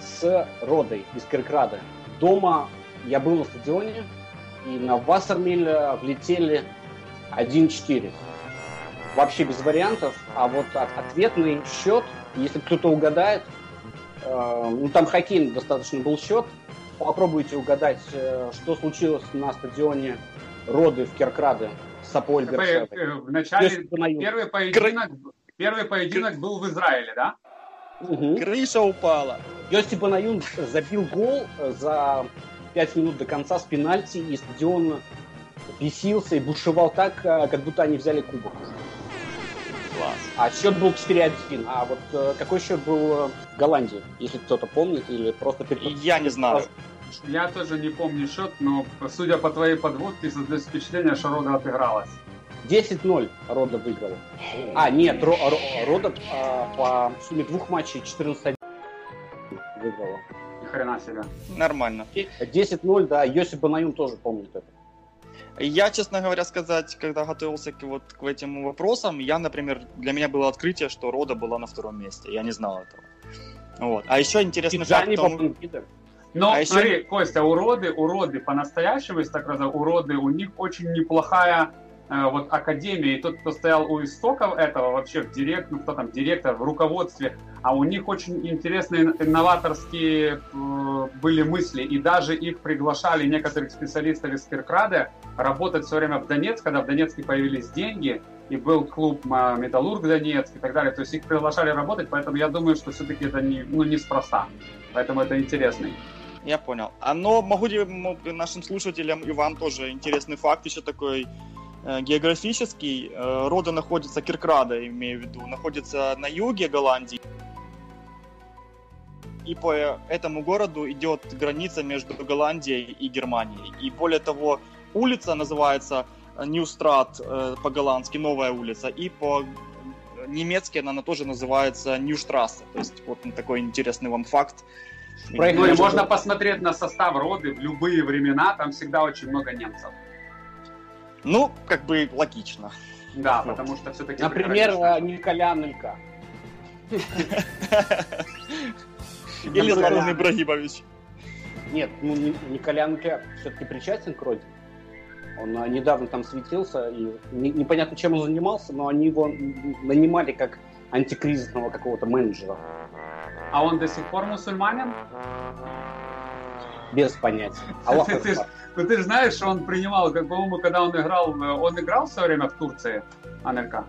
с Родой из Киркрада. Дома я был на стадионе, и на Вассермиль влетели 1-4. Вообще без вариантов. А вот ответный счет, если кто-то угадает, э, ну там хоккей достаточно был счет, попробуйте угадать, э, что случилось на стадионе Роды в Керкраде с Аполь э, В начале первый поединок, первый поединок был в Израиле, да? Угу. Крыша упала. Йосип Банаюн забил гол за 5 минут до конца с пенальти, и стадион бесился и бушевал так, э, как будто они взяли кубок. Класс. А счет был 4-1. А вот э, какой счет был э, в Голландии, если кто-то помнит, или просто... Я не знаю. Я тоже не помню счет, но судя по твоей подводке, создается впечатление, что Рода отыгралась. 10-0 Рода выиграла. А, нет, Ро- Ро- Рода а, по сумме двух матчей 14 выиграла. Ни хрена себе. Нормально. 10-0, да, Йоси Банаюн тоже помнит это. Я, честно говоря, сказать, когда готовился к, вот, к этим вопросам, я, например, для меня было открытие, что Рода была на втором месте. Я не знал этого. Вот. А еще интересный факт Тиджани в том- Бабангида. Но А еще- смотри, Костя, уроды, уроды по-настоящему, если так сказать, уроды, у них очень неплохая вот академия, и тот, кто стоял у истоков этого, вообще в директ, ну кто там, директор, в руководстве, а у них очень интересные инноваторские э, были мысли, и даже их приглашали некоторых специалистов из Киркрада работать все время в Донецк, когда в Донецке появились деньги, и был клуб э, Металлург Донецк и так далее, то есть их приглашали работать, поэтому я думаю, что все-таки это не, ну, неспроста, поэтому это интересный. Я понял. А но могу ли нашим слушателям и вам тоже интересный факт еще такой э, географический. Э, Рода находится, Киркрада имею в виду, находится на юге Голландии. И по этому городу идет граница между Голландией и Германией. И более того, улица называется Ньюстрат э, по-голландски, новая улица. И по немецки она тоже называется Ньюштрассе. То есть вот такой интересный вам факт. Про и Конечно. можно посмотреть на состав роды в любые времена, там всегда очень много немцев. Ну, как бы логично. Да, потому что все-таки... Например, э, Николян Илька. Или Николя. Златан Ибрагимович. Нет, ну Ни- Николян Илька все-таки причастен к родине. Он а, недавно там светился, и не- непонятно, чем он занимался, но они его нанимали как антикризисного какого-то менеджера. А он до сих пор мусульманин? Без понятия. Аллах Ты- ты ж-. Ну ты же знаешь, что он принимал, как, по-моему, когда он играл, э, он играл все время в Турции, АНРК.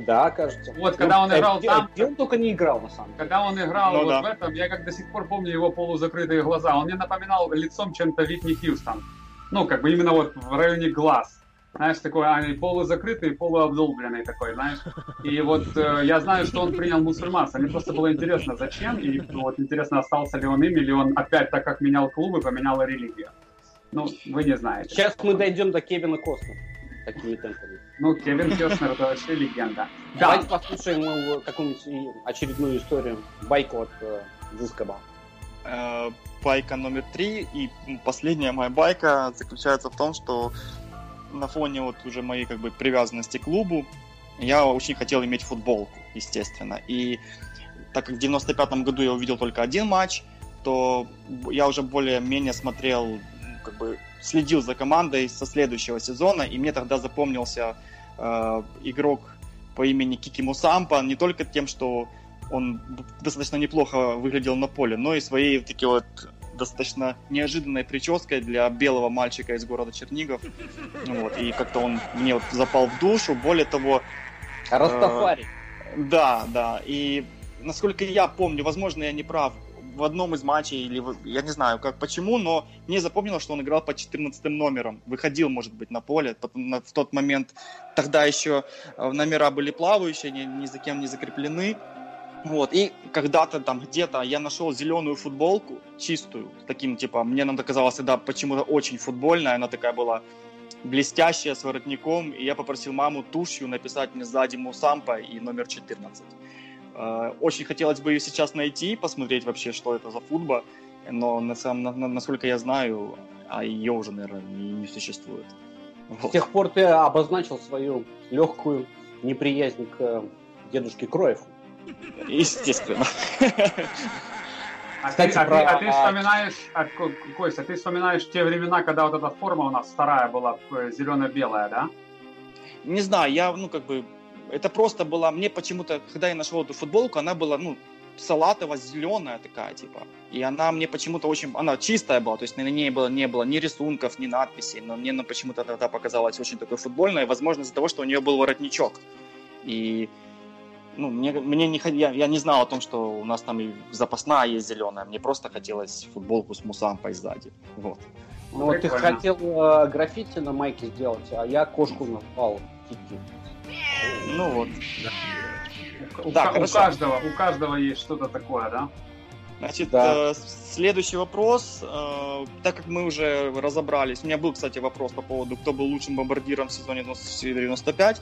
Да, кажется. Вот, когда он играл где, там- где он только не играл, на самом деле. Когда он играл Ну вот да. в этом, я как до сих пор помню его полузакрытые глаза. Он мне напоминал лицом чем-то Витни Хьюстон. Ну, как бы именно вот в районе глаз. Знаешь, такой они полузакрытый, полуобдолбленный такой, знаешь. И вот э, я знаю, что он принял мусульманство. Мне просто было интересно, зачем. И вот интересно, остался ли он им, или он опять, так как менял клубы, поменял религию. Ну, вы не знаете. Сейчас мы дойдем до Кевина Костнера. Такими темпами. Ну, Кевин Кёстнер это вообще легенда. Да, Давайте послушаем какую-нибудь очередную историю, байку от э, Зыскоба. Э, Байка номер три и последняя моя байка заключается в том, что на фоне вот уже моей как бы привязанности к клубу я очень хотел иметь футболку, естественно. И так как в 95 году я увидел только один матч, то я уже более-менее смотрел, как бы следил за командой со следующего сезона, и мне тогда запомнился э, игрок по имени Кики Мусампа не только тем, что он достаточно неплохо выглядел на поле, но и своей вот такой вот достаточно неожиданной прической для белого мальчика из города Чернигов. Ну Вот, и как-то он мне вот запал в душу. Более того, Растафари. да, да. И насколько я помню, возможно, я не прав, в одном из матчей, или в- я не знаю, как почему, но мне запомнилось, что он играл по 14 номером. Выходил, может быть, на поле. Потом на- в тот момент тогда еще э, номера были плавающие, ни, ни за кем не закреплены. Вот, и когда-то там где-то я нашел зеленую футболку, чистую, с таким типа, мне она казалась тогда почему-то очень футбольная, она такая была блестящая, с воротником, и я попросил маму тушью написать мне сзади Мусампа и номер 14. Э, Очень хотелось бы ее сейчас найти, посмотреть вообще, что это за футбол, но на самом, на- на- насколько я знаю, а ее уже, наверное, не, не существует. С Вот. тех пор ты обозначил свою легкую неприязнь к э, дедушке Кроеву. Естественно. А, Кстати, ты, а, ты, а ты вспоминаешь, а, Ко- Костя, ты вспоминаешь те времена, когда вот эта форма у нас вторая была э, зелено-белая, да? Не знаю, я, ну, как бы, это просто была, мне почему-то, когда я нашел эту футболку, она была, ну, салатово-зеленая такая, типа. И она мне почему-то очень, она чистая была, то есть на ней было, не было ни рисунков, ни надписей, но мне она почему-то тогда показалась очень такой футбольной, возможно, из-за того, что у нее был воротничок. И, ну, мне, мне не, я, я не знал о том, что у нас там и запасная есть зеленая, мне просто хотелось футболку с мусампой сзади, вот. Ну, вот ты Прикольно. хотел э, граффити на майке сделать, а я кошку назвал Кики. Ну вот. У, Да, у каждого, у каждого есть что-то такое, да? Значит, да. э, следующий вопрос. Э, так как мы уже разобрались, у меня был, кстати, вопрос по поводу, кто был лучшим бомбардиром в сезоне 94-95.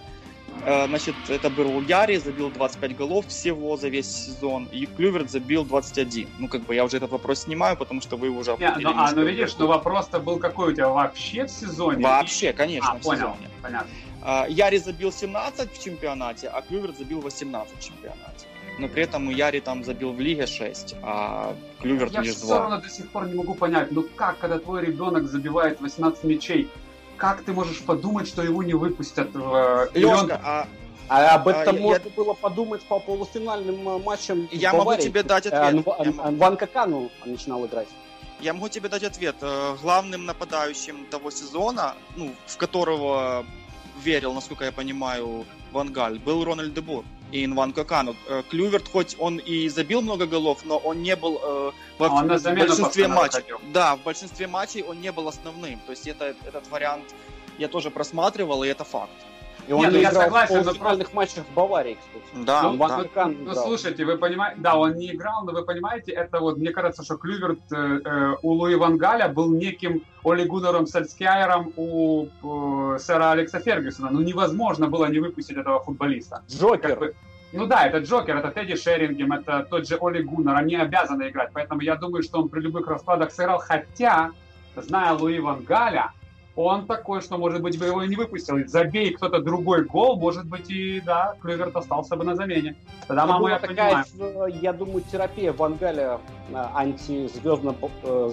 Э, значит, это был Яри, забил 25 голов всего за весь сезон, и Клюверт забил 21. Ну, как бы я уже этот вопрос снимаю, потому что вы уже Не, ну, А, ну видишь, ну вопрос-то был какой у тебя вообще в сезоне? Вообще, конечно, а, в понял, сезоне. понятно. А, Яри забил 17 в чемпионате, а Клюверт забил 18 в чемпионате. Но при этом Яри там забил в лиге 6, а Клюверт я лишь 2. Я все равно до сих пор не могу понять, ну как, когда твой ребенок забивает 18 мячей, как ты можешь подумать, что его не выпустят в... Лёшка, а а об этом а, можно я... было подумать по полуфинальным э, матчам. Я могу тебе дать э, ответ. А, я... Ван Какану начинал играть. Я могу тебе дать ответ. Э, главным нападающим того сезона, ну, в которого верил, насколько я понимаю, Ван Галь, был Рональд Дебур и Инван Кокану. Клюверт, хоть он и забил много голов, но он не был э, во, а он в, в большинстве матчей. Да, в большинстве матчей он не был основным. То есть это, этот вариант я тоже просматривал, и это факт. И он Нет, ну, я согласен, в полуфинальных просто... матчах в Баварии, кстати. Да, ну, да. Ну, ну, слушайте, вы понимаете, да, он не играл, но вы понимаете, это вот, мне кажется, что Клюверт э, э у Луи Вангаля был неким Оли Гуннером Сальскайером у э, сэра Алекса Фергюсона. Ну, невозможно было не выпустить этого футболиста. Джокер. Как бы, ну да, это Джокер, это Тедди Шерингем, это тот же Оли Гуннер, они обязаны играть, поэтому я думаю, что он при любых раскладах сыграл, хотя, зная Луи Вангаля, он такой, что, может быть, бы его и не выпустил. Забей кто-то другой гол, может быть, и, да, Клюверт остался бы на замене. Тогда маму я такая, понимаю. Я думаю, терапия Вангаля э, антизвездных э,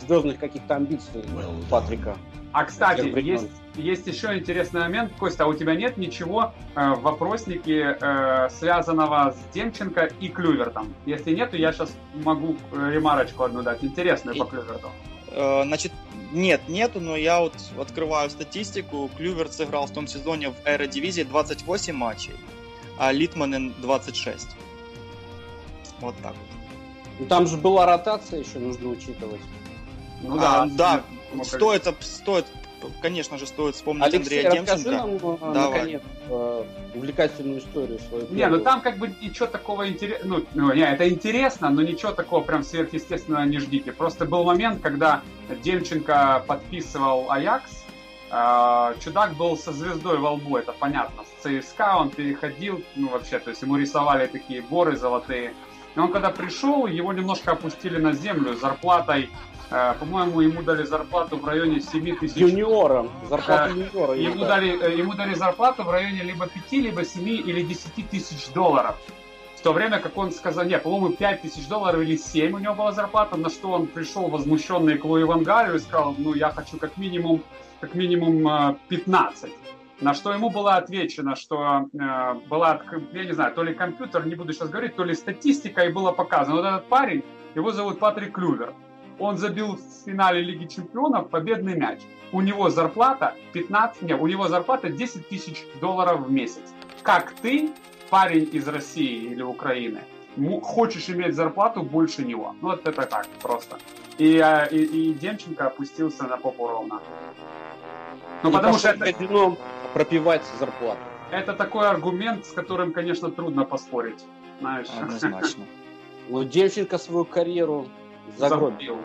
звездных каких-то амбиций Патрика. А, кстати, есть, есть еще интересный момент. Костя, а у тебя нет ничего э, в вопроснике, э, связанного с Демченко и Клювертом? Если нет, то я сейчас могу э, ремарочку одну дать, интересную и... по Клюверту. Значит, нет, нету, но я вот открываю статистику. Клюверт сыграл в том сезоне в Эро-дивизии 28 матчей, а Литманен 26. Вот так вот. Ну, там же была ротация еще, нужно учитывать. Ну да, а, да, стоит, стоит конечно же, стоит вспомнить Алексей, Андрея Демченко. нам, э, Давай. наконец, увлекательную историю свою. Не, ну там как бы ничего такого интересного, ну, ну, не, это интересно, но ничего такого прям сверхъестественного не ждите. Просто был момент, когда Демченко подписывал Аякс, э, чудак был со звездой во лбу, это понятно. С ЦСКА он переходил, ну вообще, то есть ему рисовали такие горы золотые. И он когда пришел, его немножко опустили на землю зарплатой по-моему, ему дали зарплату в районе 7 тысяч... Юниором. Зарплату юниора. Ему дали, э, ему дали зарплату в районе либо 5, либо 7 или 10 тысяч долларов. В то время как он сказал, нет, по-моему, 5 тысяч долларов или 7 у него была зарплата, на что он пришел возмущенный к Луи Вангалю и сказал, ну, я хочу как минимум, как минимум 15. Э, на что ему было отвечено, что э, была, я не знаю, то ли компьютер, не буду сейчас говорить, то ли статистика, и было показано. Вот этот парень, его зовут Патрик Клювер он забил в финале Лиги Чемпионов победный мяч. У него зарплата 15, нет, у него зарплата 10 тысяч долларов в месяц. Как ты, парень из России или Украины, хочешь иметь зарплату больше него? Ну, вот это так просто. И, а, и, и Демченко опустился на попу ровно. Ну, и потому что это... пропивать зарплату. Это такой аргумент, с которым, конечно, трудно поспорить. Знаешь. Однозначно. Ну, Демченко свою карьеру загробил.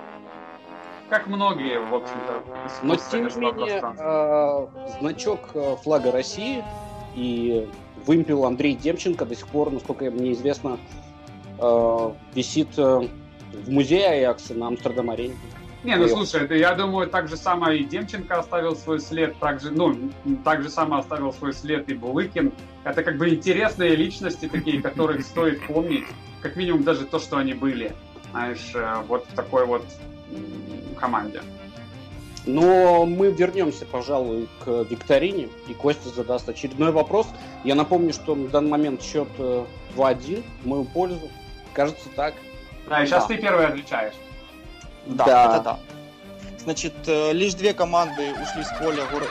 Как многие, в общем-то. Но тем не менее, э, значок э, флага России и вымпел Андрей Демченко до сих пор, насколько мне известно, э, висит в музее Аякса на Амстердам-арене. Не, ну слушай, это, я думаю, так же самое и Демченко оставил свой след, так же, ну, так же самое оставил свой след и Булыкин. Это как бы интересные личности такие, которых стоит помнить, как минимум даже то, что они были знаешь, э, вот в такой вот команде. Но мы вернемся, пожалуй, к викторине, и Костя задаст очередной вопрос. Я напомню, что на данный момент счет 2-1 э, в мою пользу. Кажется так. Да, и сейчас да. ты первый отвечаешь. Да, да, это да. Значит, э, лишь две команды ушли с поля, гор...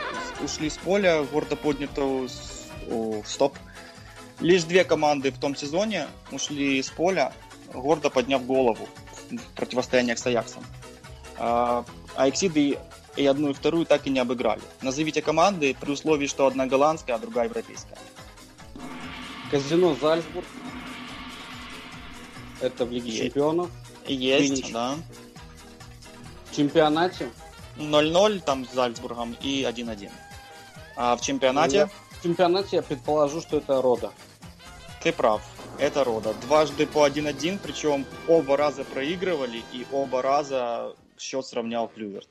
ушли с поля, гордо поднято... О, стоп. Лишь две команды в том сезоне ушли с поля, гордо подняв голову в противостояниях с Аяксом. А, а Эксиды и одну, и вторую так и не обыграли. Назовите команды при условии, что одна голландская, а другая европейская. Казино Зальцбург. Это в Лиге Чемпионов. Есть, Виннич. да. В чемпионате? 0-0 там с Зальцбургом и 1-1. А в чемпионате Ну, В чемпионате я предположу, что это Рода. Ты прав. Это Рода. Дважды по 1-1, причем оба раза проигрывали и оба раза счет сравнял Клюверт.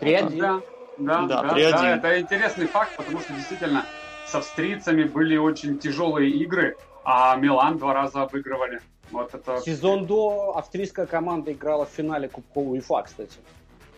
3-1. Да, да, Да, да, 3-1. да, это интересный факт, потому что действительно с австрийцами были очень тяжелые игры, а Милан два раза обыгрывали. Вот это... Сезон до австрийская команда играла в финале Кубка УЕФА, кстати.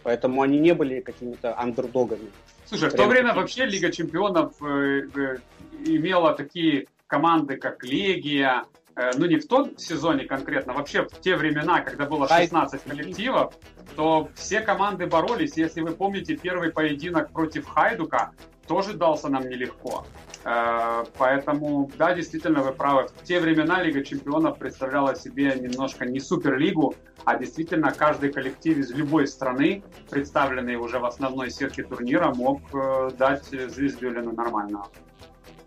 Поэтому они не были какими-то андердогами. Слушай, в то Прям время такие. вообще Лига Чемпионов э, э, имела такие команды, как Легия, э, ну не в том сезоне конкретно, вообще в те времена, когда было Хай- 16 коллективов, то все команды боролись. Если вы помните первый поединок против Хайдука, тоже дался нам нелегко. Э, Поэтому, да, действительно, вы правы. В те времена Лига Чемпионов представляла себе немножко не суперлигу, а действительно каждый коллектив из любой страны, представленный уже в основной сетке турнира, мог э, дать звездюлину нормально.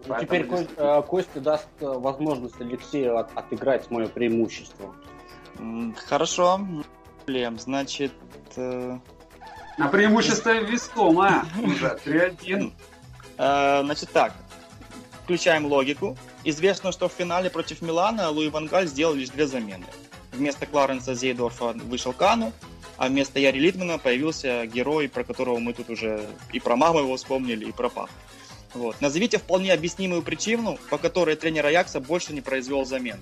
Ну, Поэтому теперь действительно. э, Костя даст э, возможность Алексею от- отыграть мое преимущество. Хорошо. Проблем. Значит, э, На преимущество весомое уже 3-1. э, значит так. Включаем логику. Известно, что в финале против Милана Луи Ван Галь сделал лишь две замены. Вместо Кларенса Зейдорфа вышел Кану, а вместо Яри Литмана появился герой, про которого мы тут уже и про маму его вспомнили, и про папу. Вот. Назовите вполне объяснимую причину, по которой тренер Аякса больше не произвел замен.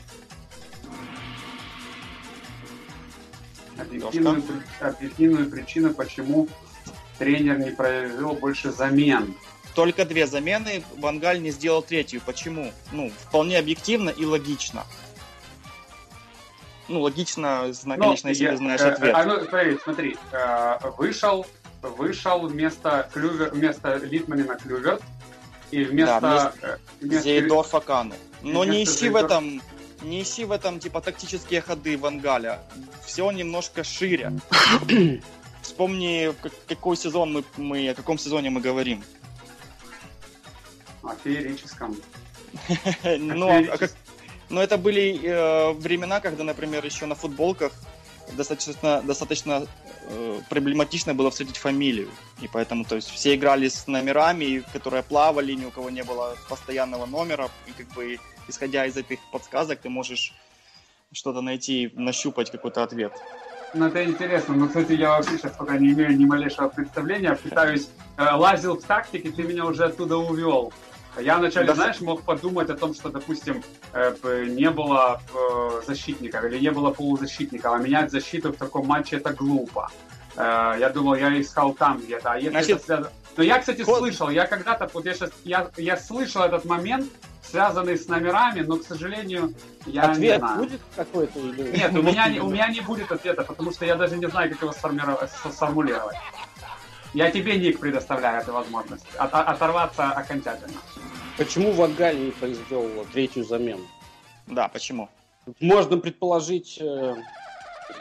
Объективную, объективную причину, почему тренер не произвел больше замен. Только две замены, Вангаль не сделал третью. Почему? Ну, вполне объективно и логично. Ну, логично, зна- Ну, конечно, если я- ты знаешь э, ответ. а, ну, смотри, смотри, э, вышел, вышел вместо Клювер, вместо Литманина Клювер, и вместо... Да, вместо- Зейдорфа Кану. Но не ищи в Зейдорфа- этом, не ищи в этом, типа, тактические ходы Вангаля. Все немножко шире. Вспомни, как- какой сезон мы, мы, о каком сезоне мы говорим. О феерическом. Ну, а- а как- но это были э, времена, когда, например, еще на футболках достаточно, достаточно э, проблематично было встретить фамилию. И поэтому, то есть, все играли с номерами, которые плавали, ни у кого не было постоянного номера. И как бы, исходя из этих подсказок, ты можешь что-то найти, нащупать какой-то ответ. Ну, это интересно. Ну, кстати, я вообще сейчас пока не имею ни малейшего представления. Пытаюсь, э, лазил в тактике, ты меня уже оттуда увел. Я вначале, Да. знаешь, мог подумать о том, что, допустим, э, не было э, защитников или не было полузащитников, а менять защиту в таком матче это глупо. Э, Я думал, я искал там где-то. А если Значит, это Но я, кстати, ход- слышал, я когда-то, вот я сейчас, я, я слышал этот момент, связанный с номерами, но, к сожалению, я не Ответ знаю. будет какой-то или... Нет, у меня, не- у меня не будет ответа, потому что я даже не знаю, как его сформировать, сформулировать. Я тебе, Ник, предоставляю эту возможность. От- оторваться окончательно. Почему Вангаль не произвел третью замену? Да, почему? Можно предположить, э,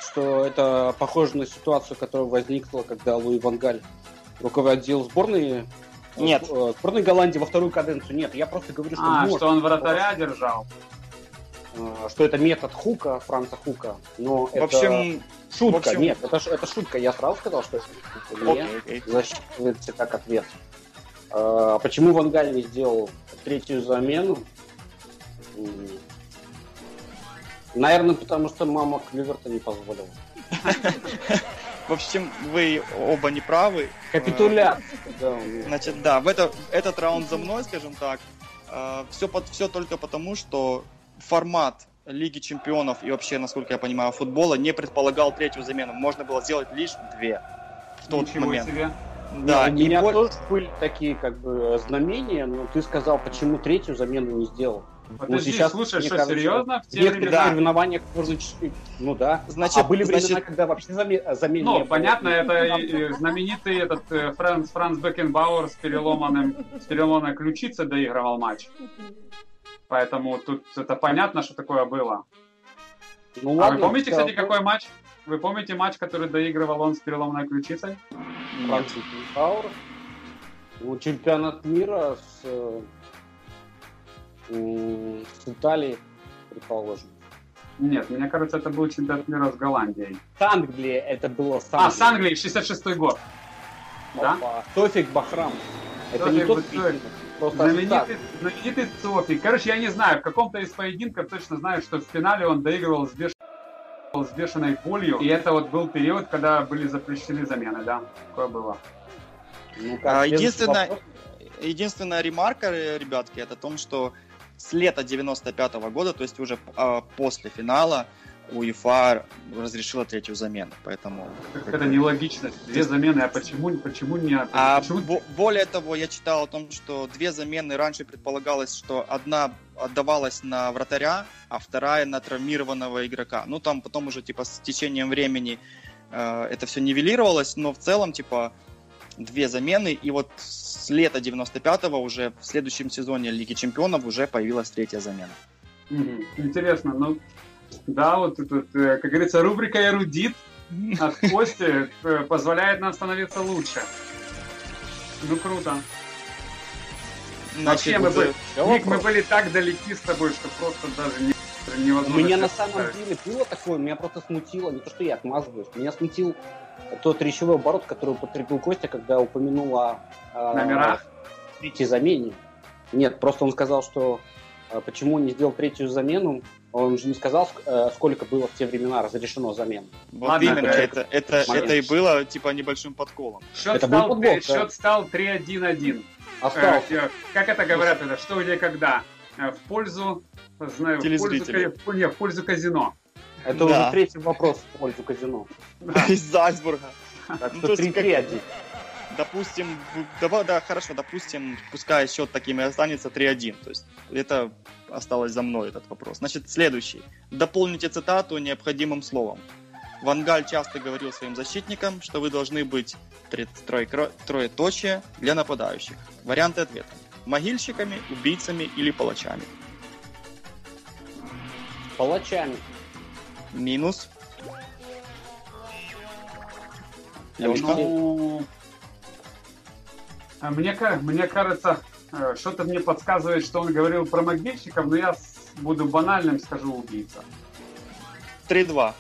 что это похоже на ситуацию, которая возникла, когда Луи Вангаль руководил сборной Нет. э, сборной Голландии во вторую каденцию. Нет, я просто говорю, что, А, может, что он вратаря держал. Э, что это метод Хука, Франца Хука. Но В это общем, шутка. в общем- Нет, это, это шутка. Я сразу сказал, что это шутка. Не окей, окей. засчитывается как ответ. А почему Вангаль не сделал третью замену? Наверное, потому что мама Клюверта не позволила. В общем, вы оба не правы. У меня. Значит, да, в это, этот раунд за мной, скажем так. все, под, все только потому, что формат Лиги Чемпионов и вообще, насколько я понимаю, футбола не предполагал третью замену. Можно было сделать лишь две в тот Ничего момент. себе. Да, у и меня боль- тоже были такие как бы знамения, но ты сказал, почему третью замену не сделал. Подожди, сейчас, слушай, мне что, кажется, серьезно? В те времена? соревнованиях можно чуть- Ну да. Значит- а были времена, значит- когда вообще заме- замен не Ну, было. понятно, это э, знаменитый этот э, Франц, Франц Бекенбауэр с переломанным, с переломанной ключицей доигрывал матч. Поэтому тут это понятно, что такое было. Ну а ладно, вы помните, кстати, какой матч? Вы помните матч, который доигрывал он с переломанной ключицей? Франц Бекенбауэр. Ну, чемпионат мира с, э, с Италией, предположим. Нет, мне кажется, это был чемпионат мира с Голландией. С Англией это было с А, с Англией, 66-й год. Да? Опа. Тофик Бахрам. Это не Тофик тот Бахрам. Просто Знаменитый, знаменитый Тофик. Короче, я не знаю, в каком-то из поединков точно знаю, что в финале он доигрывал с, беш- с бешеной болью. И это вот был период, когда были запрещены замены, да. Такое было. Ну, как, А, единственное, вопрос. единственная ремарка, э, ребятки, это о том, что с лета 95 года, то есть уже а, после финала, УЕФА разрешила третью замену, поэтому... Это нелогично. Две замены, а почему, почему не... А почему... бо- более того, я читал о том, что две замены раньше предполагалось, что одна отдавалась на вратаря, а вторая на травмированного игрока. Ну, там потом уже, типа, с течением времени э, это все нивелировалось, но в целом, типа, две замены, и вот с лета 95-го уже в следующем сезоне Лиги Чемпионов уже появилась третья замена. Интересно, ну... Да, вот этот, э, как говорится, рубрика «Эрудит» от Кости э, позволяет нам становиться лучше. Ну, круто. Вообще, мы Я Ник, мы были так далеки с тобой, что просто даже не, У невозможно. меня на самом деле было такое, меня просто смутило, не то что я отмазываюсь, меня смутил тот речевой оборот, который употребил Костя, когда упомянула э, Номера? третьей замене. Нет, просто он сказал, что э, почему не сделал третью замену, он же не сказал, ск- э, сколько было в те времена разрешено замен. Вот Ладно, именно, это, это, момент. это и было, типа, небольшим подколом. Счет, Это стал, да. счет стал 3-1-1. Остался. Э, как это говорят, это что, где, когда? Э, В пользу, знаю, в пользу, не, в пользу казино. Это да. уже третий вопрос в пользу казино. Из Зальцбурга. Так Ну, что то есть 3-3-1. Допустим, давай, да, хорошо, допустим, пускай счет таким и останется 3-1. То есть это осталось за мной этот вопрос. Значит, следующий. Дополните цитату необходимым словом. Вангаль часто говорил своим защитникам, что вы должны быть троеточие для нападающих. Варианты ответа. Могильщиками, убийцами или палачами. Палачами. Минус. Лёшка? Ну, а мне, мне кажется, что-то мне подсказывает, что он говорил про могильщиков, но я буду банальным, скажу убийца. 3-2.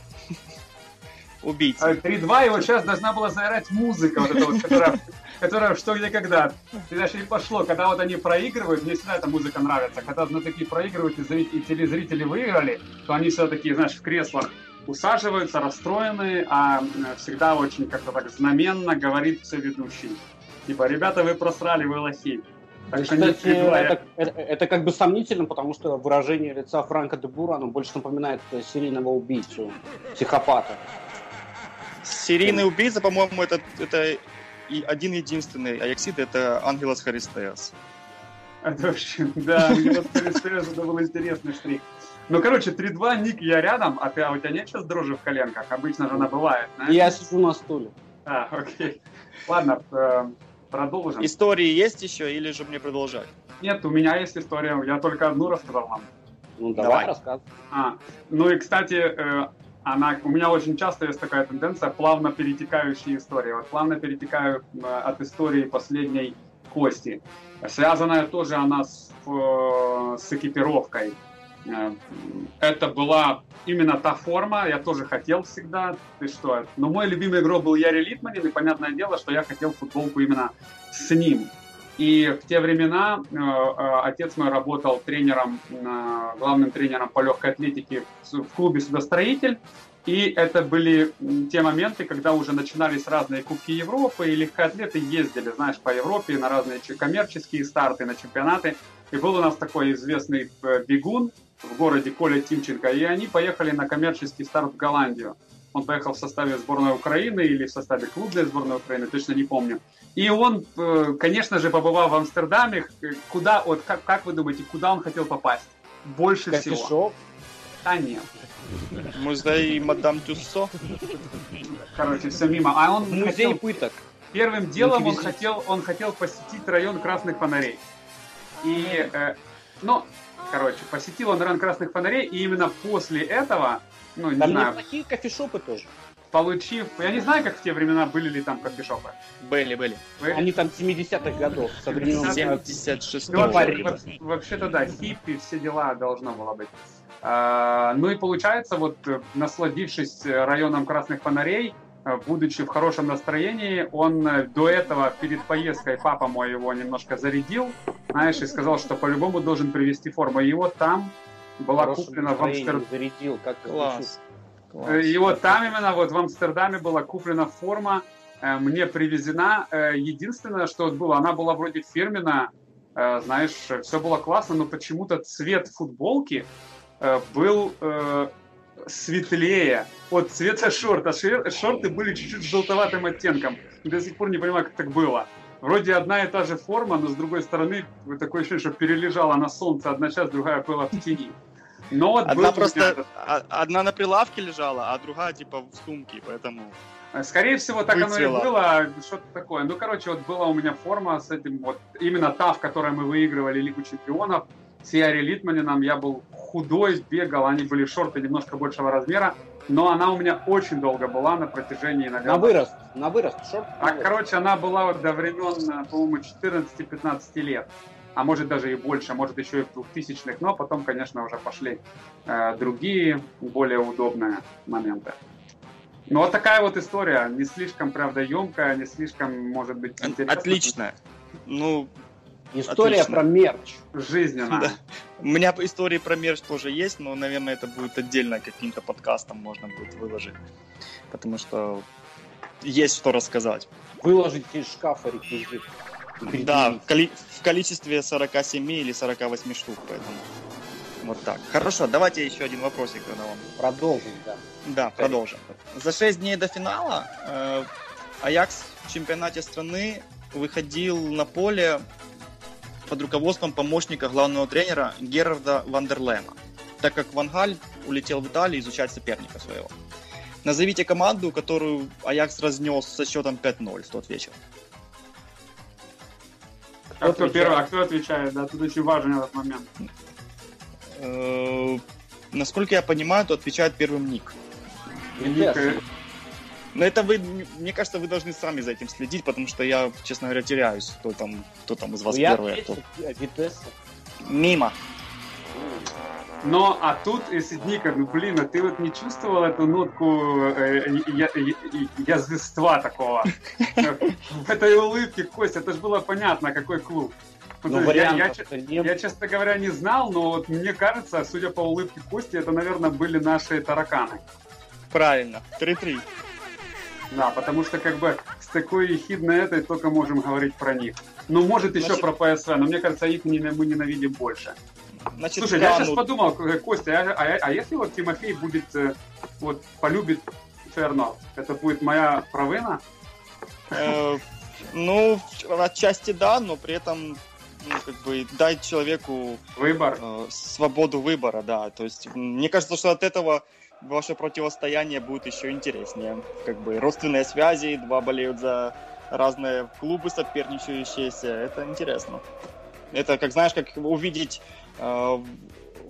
Убийца. А 3-2, и вот сейчас должна была заиграть музыка, вот эта вот, которая, которая что где когда. И даже и пошло, когда вот они проигрывают, мне всегда эта музыка нравится. Когда ну, такие проигрывают, и, зрители, телезрители выиграли, то они все такие, знаешь, в креслах усаживаются, расстроенные, а э, всегда очень как-то так знаменно говорит все ведущий. Типа, ребята, вы просрали, вы лохи. Так что не Кстати, 3-2, я- это, это- это как бы сомнительно, потому что выражение лица Франка де Бура, оно больше напоминает э, серийного убийцу, психопата. Серийный убийца, по-моему, это, это и один единственный Аяксид, это Ангелос Харистеас. Это вообще, да, вот Перестез, это был интересный штрих. Ну, короче, 3-2, Ник, я рядом, а, ты, а у тебя нет сейчас дрожи в коленках? Обычно же она бывает, знаешь? Я сижу на стуле. А, окей. Ладно, э, продолжим. Истории есть еще или же мне продолжать? Нет, у меня есть история, я только одну рассказал вам. Ну, давай, Давай. рассказывай. А, ну и, кстати, э, она, у меня очень часто есть такая тенденция плавно перетекающие истории. Вот плавно перетекаю э, от истории последней Кости. Связанная тоже она с, э, с экипировкой. Э, Это была именно та форма, я тоже хотел всегда. Ты что? Но мой любимый игрок был Яри Литманин, и понятное дело, что я хотел футболку именно с ним. И в те времена э, э, отец мой работал тренером, э, главным тренером по легкой атлетике в, в клубе «Судостроитель». И это были те моменты, когда уже начинались разные Кубки Европы, и легкоатлеты ездили, знаешь, по Европе на разные коммерческие старты, на чемпионаты. И был у нас такой известный э, бегун в городе Коля Тимченко, и они поехали на коммерческий старт в Голландию. Он поехал в составе сборной Украины или в составе клубной сборной Украины, точно не помню. И он, э, конечно же, побывал в Амстердаме. Куда, вот как, как вы думаете, куда он хотел попасть? Больше всего. Кофешоп. А нет. Музей Мадам Тюссо. Короче, все мимо. А он Музей хотел- пыток. первым делом он хотел, он хотел посетить район красных фонарей. И, э, ну, короче, посетил он район красных фонарей, и именно после этого, ну, не Там знаю, неплохие кофешопы тоже. получив... Я не знаю, как в те времена были ли там кофешопы. Были, были. Вы- Они там 70-х годов. Со времен, э, 76 Ну, вообще- Вообще-то да, хиппи, все дела должно было быть. А, ну и получается, вот насладившись районом красных фонарей, будучи в хорошем настроении, он до этого перед поездкой, папа мой его немножко зарядил, знаешь, и сказал, что по-любому должен привезти форму. Вот там была Хорошее куплена в Амстердаме. Зарядил, как Класс. Класс. И вот там именно вот в Амстердаме была куплена форма, э, мне привезена. Э, единственное, что было, она была вроде фирменная, э, знаешь, все было классно, но почему-то цвет футболки был светлее от цвета шорта. Шорты были чуть-чуть желтоватым оттенком. До сих пор не понимаю, как так было. Вроде одна и та же форма, но с другой стороны такое ощущение, что перележала на солнце одна часть, другая была в тени. Но вот одна просто. А, одна на прилавке лежала, а другая типа в сумке, поэтому. Скорее всего, так Выцвела. оно и было, что-то такое. Ну, короче, вот была у меня форма с этим, вот именно та, в которой мы выигрывали Лигу Чемпионов, с Яри Литманином, я был худой, бегал, они были шорты немножко большего размера, но она у меня очень долго была на протяжении, наверное... На вырост, на вырост, шорт. А, короче, она была вот до времен, по-моему, 14-15 лет а может даже и больше, может еще и в 2000-х, но потом, конечно, уже пошли э, другие, более удобные моменты. Ну, вот такая вот история, не слишком, правда, емкая, не слишком, может быть, интересная. Отличная. Ну, История Отлично. про мерч. Жизненная. Да. У меня истории про мерч тоже есть, но, наверное, это будет отдельно каким-то подкастом можно будет выложить. Потому что есть что рассказать. Выложить из шкафа реквизит. Да, в, коли- в количестве 47 или 48 штук, поэтому вот так. Хорошо, давайте еще один вопросик задам. Продолжим, да. Да, продолжим. За 6 дней до финала э, Аякс в чемпионате страны выходил на поле под руководством помощника главного тренера Герарда Вандерлема, так как Вангаль улетел в Италию изучать соперника своего. Назовите команду, которую Аякс разнес со счетом 5-0 в тот вечер. А кто первый, а кто отвечает? Да, тут очень важен этот момент. Э, насколько я понимаю, то отвечает первым Ник. Ник. Но это вы, мне кажется, вы должны сами за этим следить, потому что я, честно говоря, теряюсь, кто там, кто там из вас ну, первый. Я кто... Мимо. Но, а тут, если Ника, ну блин, а ты вот не чувствовал эту нотку э, я, я, язвества такого? В этой улыбке, Костя, это же было понятно, какой клуб. Ну, я, я, я, я, честно говоря, не знал, но вот мне кажется, судя по улыбке Кости, это, наверное, были наши тараканы. Правильно, 3-3. Да, потому что как бы с такой ехидной этой только можем говорить про них. Ну, может, еще Значит... про ПСВ, но мне кажется, их мы ненавидим больше. Значит, Слушай, я сейчас подумал, Костя, а, а, а если вот Тимофей будет, э, вот, полюбит Ферно, это будет моя провина? Э, ну, отчасти да, но при этом ну, как бы дать человеку выбор, э, свободу выбора, да. То есть мне кажется, что от этого ваше противостояние будет еще интереснее. Как бы родственные связи, два болеют за разные клубы соперничающиеся, это интересно. Это, как знаешь, как увидеть Э,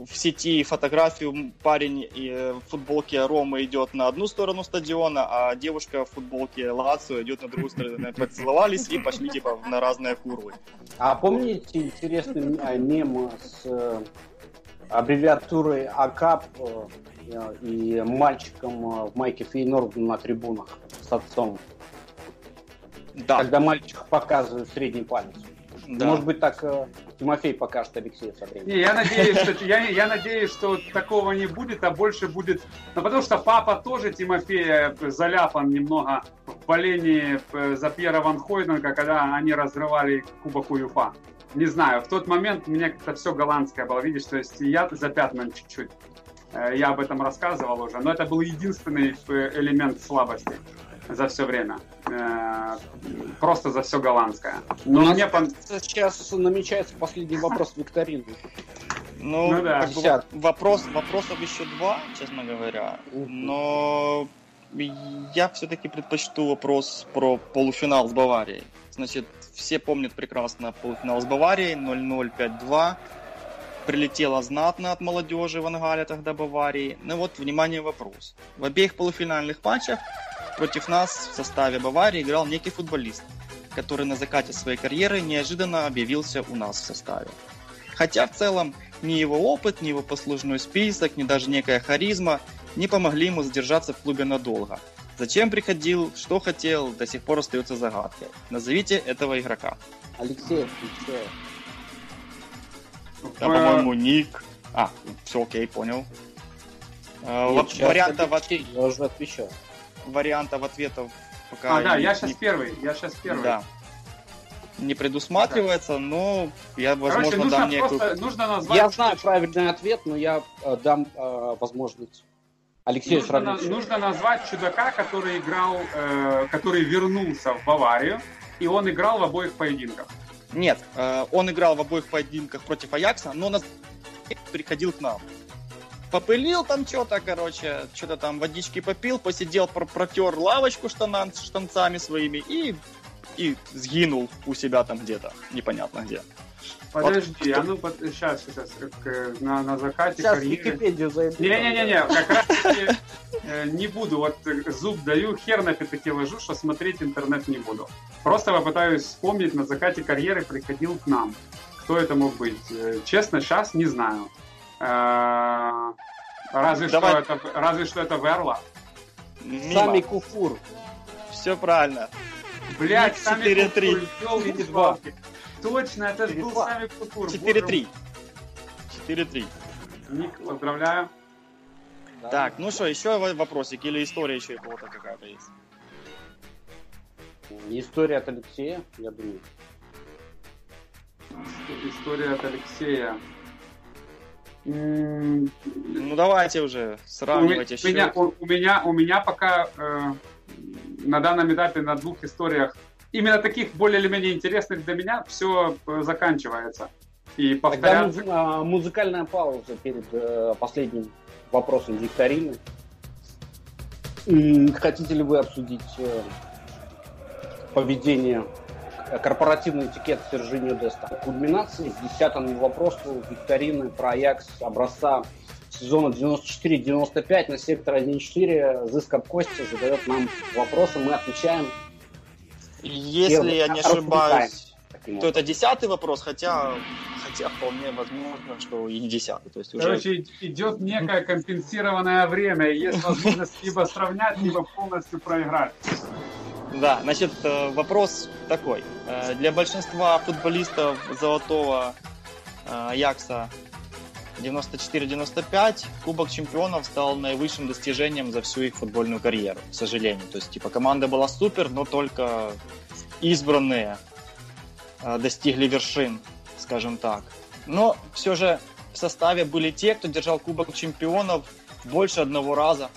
в сети фотографию парень э, в футболке Ромы идет на одну сторону стадиона, а девушка в футболке Лацио идет на другую сторону. Поцеловались и пошли типа на разные курвы. А помните интересный а, мем с э, аббревиатурой АКАП и мальчиком в майке Фейнорда на трибунах с отцом? Да. Когда мальчик показывает средний палец. Да. Может быть, так э, Тимофей покажет Алексею со временем. Не, я надеюсь, что, я, я надеюсь, что такого не будет, а больше будет... Ну, потому что папа тоже Тимофея заляпан немного в болении э, за Пьера Ван Хойденга, когда они разрывали Кубок УЕФА. Не знаю, в тот момент у меня как-то все голландское было, видишь, то есть я запятнан чуть-чуть. Э, я об этом рассказывал уже, но это был единственный э, элемент слабости за все время. Э, просто за все голландское. Но У мне пон... сейчас намечается последний вопрос викторины. Ну, ну да. Как бы, вопрос, вопросов еще два, честно говоря. Но я все-таки предпочту вопрос про полуфинал с Баварией. Значит, все помнят прекрасно полуфинал с Баварией 0-0, 5-2. Прилетело знатно от молодежи в Ангале тогда Баварии. Ну вот, внимание, вопрос. В обеих полуфинальных матчах Против нас в составе Баварии играл некий футболист, который на закате своей карьеры неожиданно объявился у нас в составе. Хотя в целом ни его опыт, ни его послужной список, ни даже некая харизма не помогли ему задержаться в клубе надолго. Зачем приходил, что хотел, до сих пор остается загадкой. Назовите этого игрока. Алексей, Алексей. Да, по-моему, ник. А, все окей, понял. А, Нет, вот сейчас вариантов, от- Алексей, Я уже отвечал. вариантов ответов пока А, да, я сейчас не- первый, я сейчас первый. Да. Не предусматривается, но я, Короче, возможно, нужно дам некую... просто, нужно назвать... Я знаю правильный ответ, но я э, дам э, возможность. Алексей Нужно, на- нужно назвать чудака, который играл, э, который вернулся в Баварию, и он играл в обоих поединках. Нет, э, он играл в обоих поединках против Аякса, но на приходил к нам. Попылил там что-то, короче, что-то там водички попил, посидел, пр- протер лавочку штанан, штанцами своими и, и сгинул у себя там где-то, непонятно где. Подожди, Вот а ну сейчас, сейчас, на, на закате Сейчас карьеры. Википедию зайду. Не-не-не, как раз таки э, не буду, вот э, зуб даю, хер на пятаки ложу, что смотреть интернет не буду. Просто попытаюсь вспомнить, на закате карьеры приходил к нам. Кто это мог быть? Э, Честно, сейчас не знаю. Э, Разве что, это, разве что это Верла. Сами Куфур. Все правильно. Блять, сами 4-3. Точно, это же был 4-2. сами Кукур. 4-3. 4-3. Ник, поздравляю. Так, ну что, еще во- вопросик или история еще у кого-то какая-то есть? История от Алексея, я думаю. История от Алексея. М, Ну давайте уже, У сравнивайте ме- меня, у, у меня, у меня пока э, на данном этапе на двух историях, именно таких более или менее интересных для меня, все заканчивается. И Тогда повторяться... нужна а, музыкальная пауза перед э, последним вопросом викторины. Хотите ли вы обсудить э, поведение, э, корпоративный этикет Сержинio Деста? Кульминации к десятому вопросу викторины про Аякс образца сезона 94-95 на сектор 1.4. Зыскап Костя задает нам вопросы, мы отвечаем. Если я не ошибаюсь, то это десятый вопрос, хотя, хотя вполне возможно, что и не десятый. То есть уже... Короче, идет некое компенсированное время, и есть возможность либо сравнять, либо полностью проиграть. Да, значит, э, вопрос такой. Э, Для большинства футболистов золотого э, Аякса 94-95 Кубок чемпионов стал наивысшим достижением за всю их футбольную карьеру, к сожалению. То есть, типа, команда была супер, но только избранные э, достигли вершин, скажем так. Но все же в составе были те, кто держал Кубок чемпионов больше одного раза,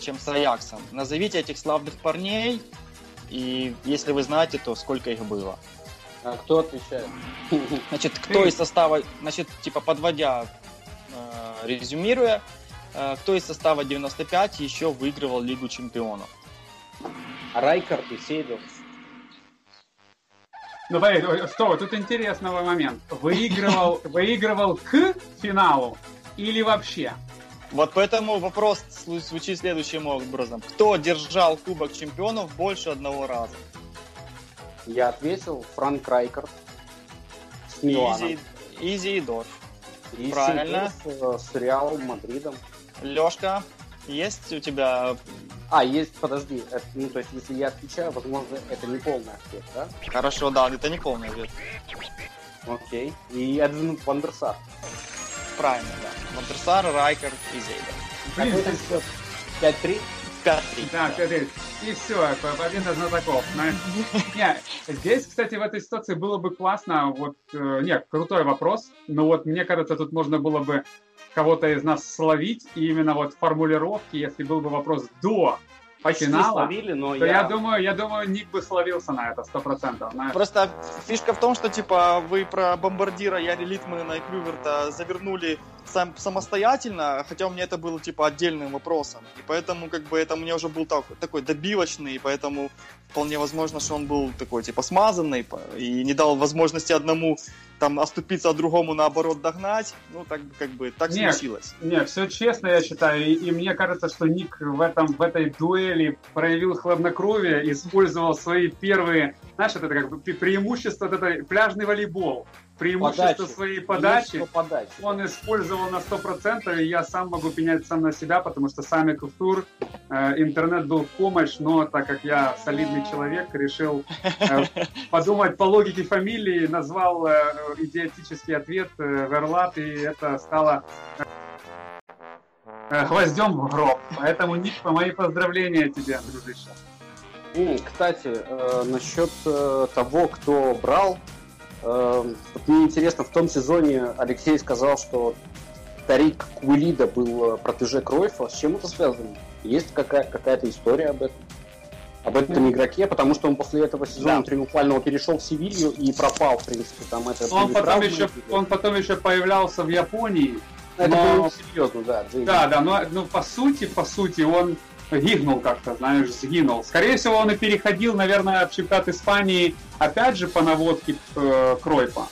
чем с Аяксом. Назовите этих славных парней, и если вы знаете, то сколько их было. А кто отвечает? Значит, кто из состава, значит, типа подводя, резюмируя, э, кто из состава 95 еще выигрывал Лигу чемпионов? Райкард и Сейдов. Ну, подожди, ой, стоп, тут интересный момент. Выигрывал, выигрывал к финалу или вообще? Вот поэтому вопрос звучит следующим образом. Кто держал Кубок чемпионов больше одного раза? Я ответил Франк Миланом. Изи, Изи и Дорф. И правильно. Э, с Реалом Мадридом. Лешка, есть у тебя... А, есть, подожди, это, ну, то есть, если я отвечаю, возможно, это не полный ответ, да? Хорошо, да, это не полный ответ. Окей. И Эдвин Вандерсар. Правильно, да. Вандерсар, Райкер и Зейдер. Какой там ты- счет? 5-3? 5-3. Да, Федор, и все, победа знатоков. Не, здесь, кстати, в этой ситуации было бы классно, вот, э, нет, крутой вопрос, но вот мне кажется, тут можно было бы кого-то из нас словить, и именно вот формулировки, если был бы вопрос до Почти финала, словили, но то я... я думаю, я думаю, Ник бы словился на это сто процентов. Просто фишка в том, что типа вы про бомбардира Яри Литмана и Клюверта завернули сам, самостоятельно, хотя у меня это было типа отдельным вопросом. И поэтому как бы это мне уже был так, такой добивочный, и поэтому вполне возможно, что он был такой типа смазанный и не дал возможности одному там оступиться, а другому наоборот догнать. Ну так как бы так Нет. случилось. Не, все честно, я считаю, и, и мне кажется, что Ник в, этом, в этой дуэли проявил хладнокровие, использовал свои первые, знаешь, это как бы преимущество, вот это пляжный волейбол. Преимущество Подачи. своей подачи подачи. он использовал на 100%, и я сам могу пенять сам на себя, потому что сами Культур, э, интернет был в помощь, но так как я солидный человек, решил э, подумать по логике фамилии, назвал э, идиотический ответ э, Верлат, и это стало э, гвоздем в гроб. Поэтому, Ник, мои поздравления тебе, дружище. Кстати, э, насчет э, того, кто брал, вот мне интересно, в том сезоне Алексей сказал, что Тарик Куэлида был э, протеже Кройфа. С чем это связано? Есть какая- какая-то история об этом? Об этом игроке, потому что он после этого сезона Да. триумфального перешел в Севилью и пропал, в принципе, там это... Он потом, еще, он потом еще появлялся в Японии, Это но- было серьезно, да. Джейми. Да, да, но ну, по сути, по сути, он гигнул как-то, знаешь, сгинул. Скорее всего, он и переходил, наверное, в чемпионат Испании, опять же, по наводке э, Кройпа.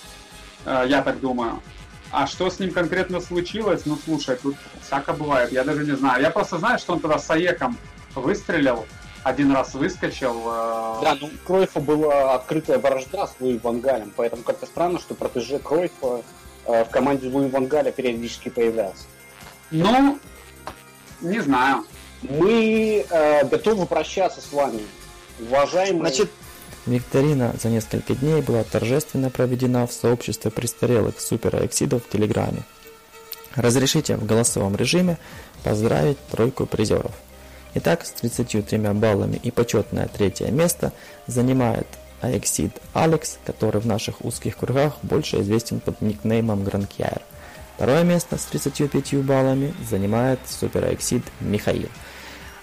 Э, я так думаю. А что с ним конкретно случилось? Ну, слушай, тут всяко бывает, я даже не знаю. Я просто знаю, что он тогда с Аеком выстрелил, один раз выскочил. э, Да, ну Кройфа была открытая вражда с Луи Вангалем, поэтому как-то странно, что протеже Кройфа э, в команде Луи Вангаля периодически появлялся. Ну, не знаю. Мы э, готовы прощаться с вами, уважаемые. Значит, Викторина за несколько дней была торжественно проведена в сообществе престарелых суперэксидов в Телеграме. Разрешите в голосовом режиме поздравить тройку призеров. Итак, с 33 баллами и почетное третье место занимает Аексид Алекс, который в наших узких кругах больше известен под никнеймом Гранкьяр. Второе место с 35 баллами занимает суперэксид Михаил.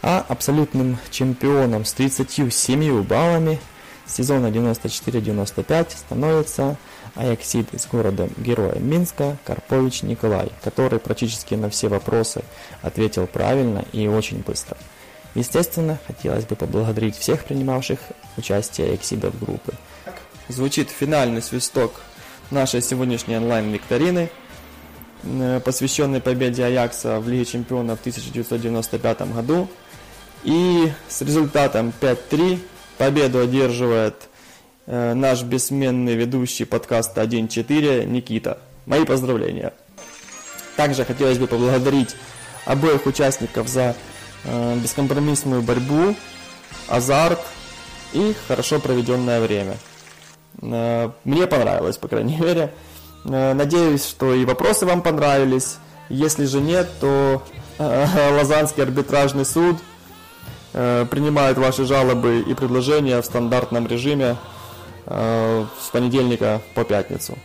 А абсолютным чемпионом с 37 баллами сезона 94-95 становится Аяксид из города Героя Минска Карпович Николай, который практически на все вопросы ответил правильно и очень быстро. Естественно, хотелось бы поблагодарить всех принимавших участие Аяксидов группы. Звучит финальный свисток нашей сегодняшней онлайн-викторины, э, посвященной победе Аякса в Лиге Чемпионов в 1995 году. И с результатом 5-3 победу одерживает э, наш бессменный ведущий подкаста 1.4 Никита. Мои поздравления. Также хотелось бы поблагодарить обоих участников за э, бескомпромиссную борьбу, азарт и хорошо проведенное время. Э, Мне понравилось, по крайней мере. Надеюсь, что и вопросы вам понравились. Если же нет, то Лозаннский арбитражный суд принимает ваши жалобы и предложения в стандартном режиме э, с понедельника по пятницу.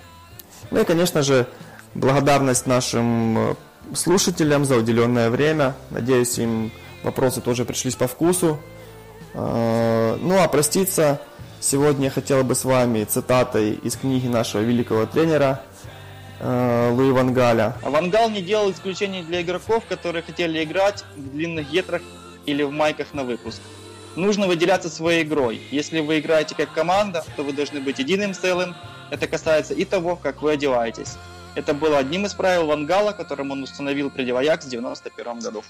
Ну и, конечно же, благодарность нашим э, слушателям за уделенное время. Надеюсь, им вопросы тоже пришлись по вкусу. Э, Ну а проститься сегодня я хотел бы с вами цитатой из книги нашего великого тренера э, Луи Вангаля. Вангал не делал исключений для игроков, которые хотели играть в длинных гетрах или в майках на выпуск. Нужно выделяться своей игрой. Если вы играете как команда, то вы должны быть единым целым. Это касается и того, как вы одеваетесь. Это было одним из правил Вангала, которым он установил при Аякс в 91 году.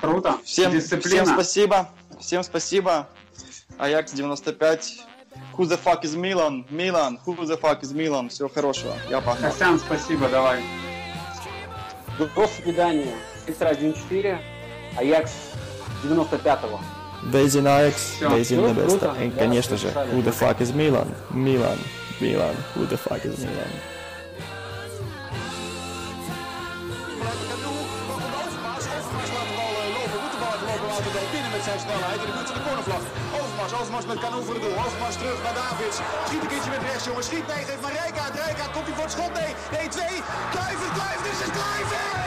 Круто. Всем, Дисциплина. всем спасибо. Всем спасибо. Аякс 95. Who the fuck is Milan? Milan. Who the fuck is Milan? Всего хорошего. Я пахну. Костян, спасибо, давай. До свидания. Сектор 1.4, Аякс 95-го. Days in Ajax, Всё. Days in Всё, Nебеста. круто. И, Да, конечно же, записали. Who the fuck is Milan? Milan, Milan, Who the fuck is Milan? Overmars, Overmars laat de bal eh, lopen. Moet de bal even lopen laten dan binnen met zijn snelheid. In de buurt van de cornervlag. Overmars, Overmars met Cano voor de doel. Overmars terug naar Davids. Schiet een keertje met rechts, jongens. Schiet nee, geeft maar Rijkaard. Rijkaard komt hij voor het schot. Nee, nee, twee. Kluivert, Kluivert, is het Kluivert! Ja, ja, ja, ja,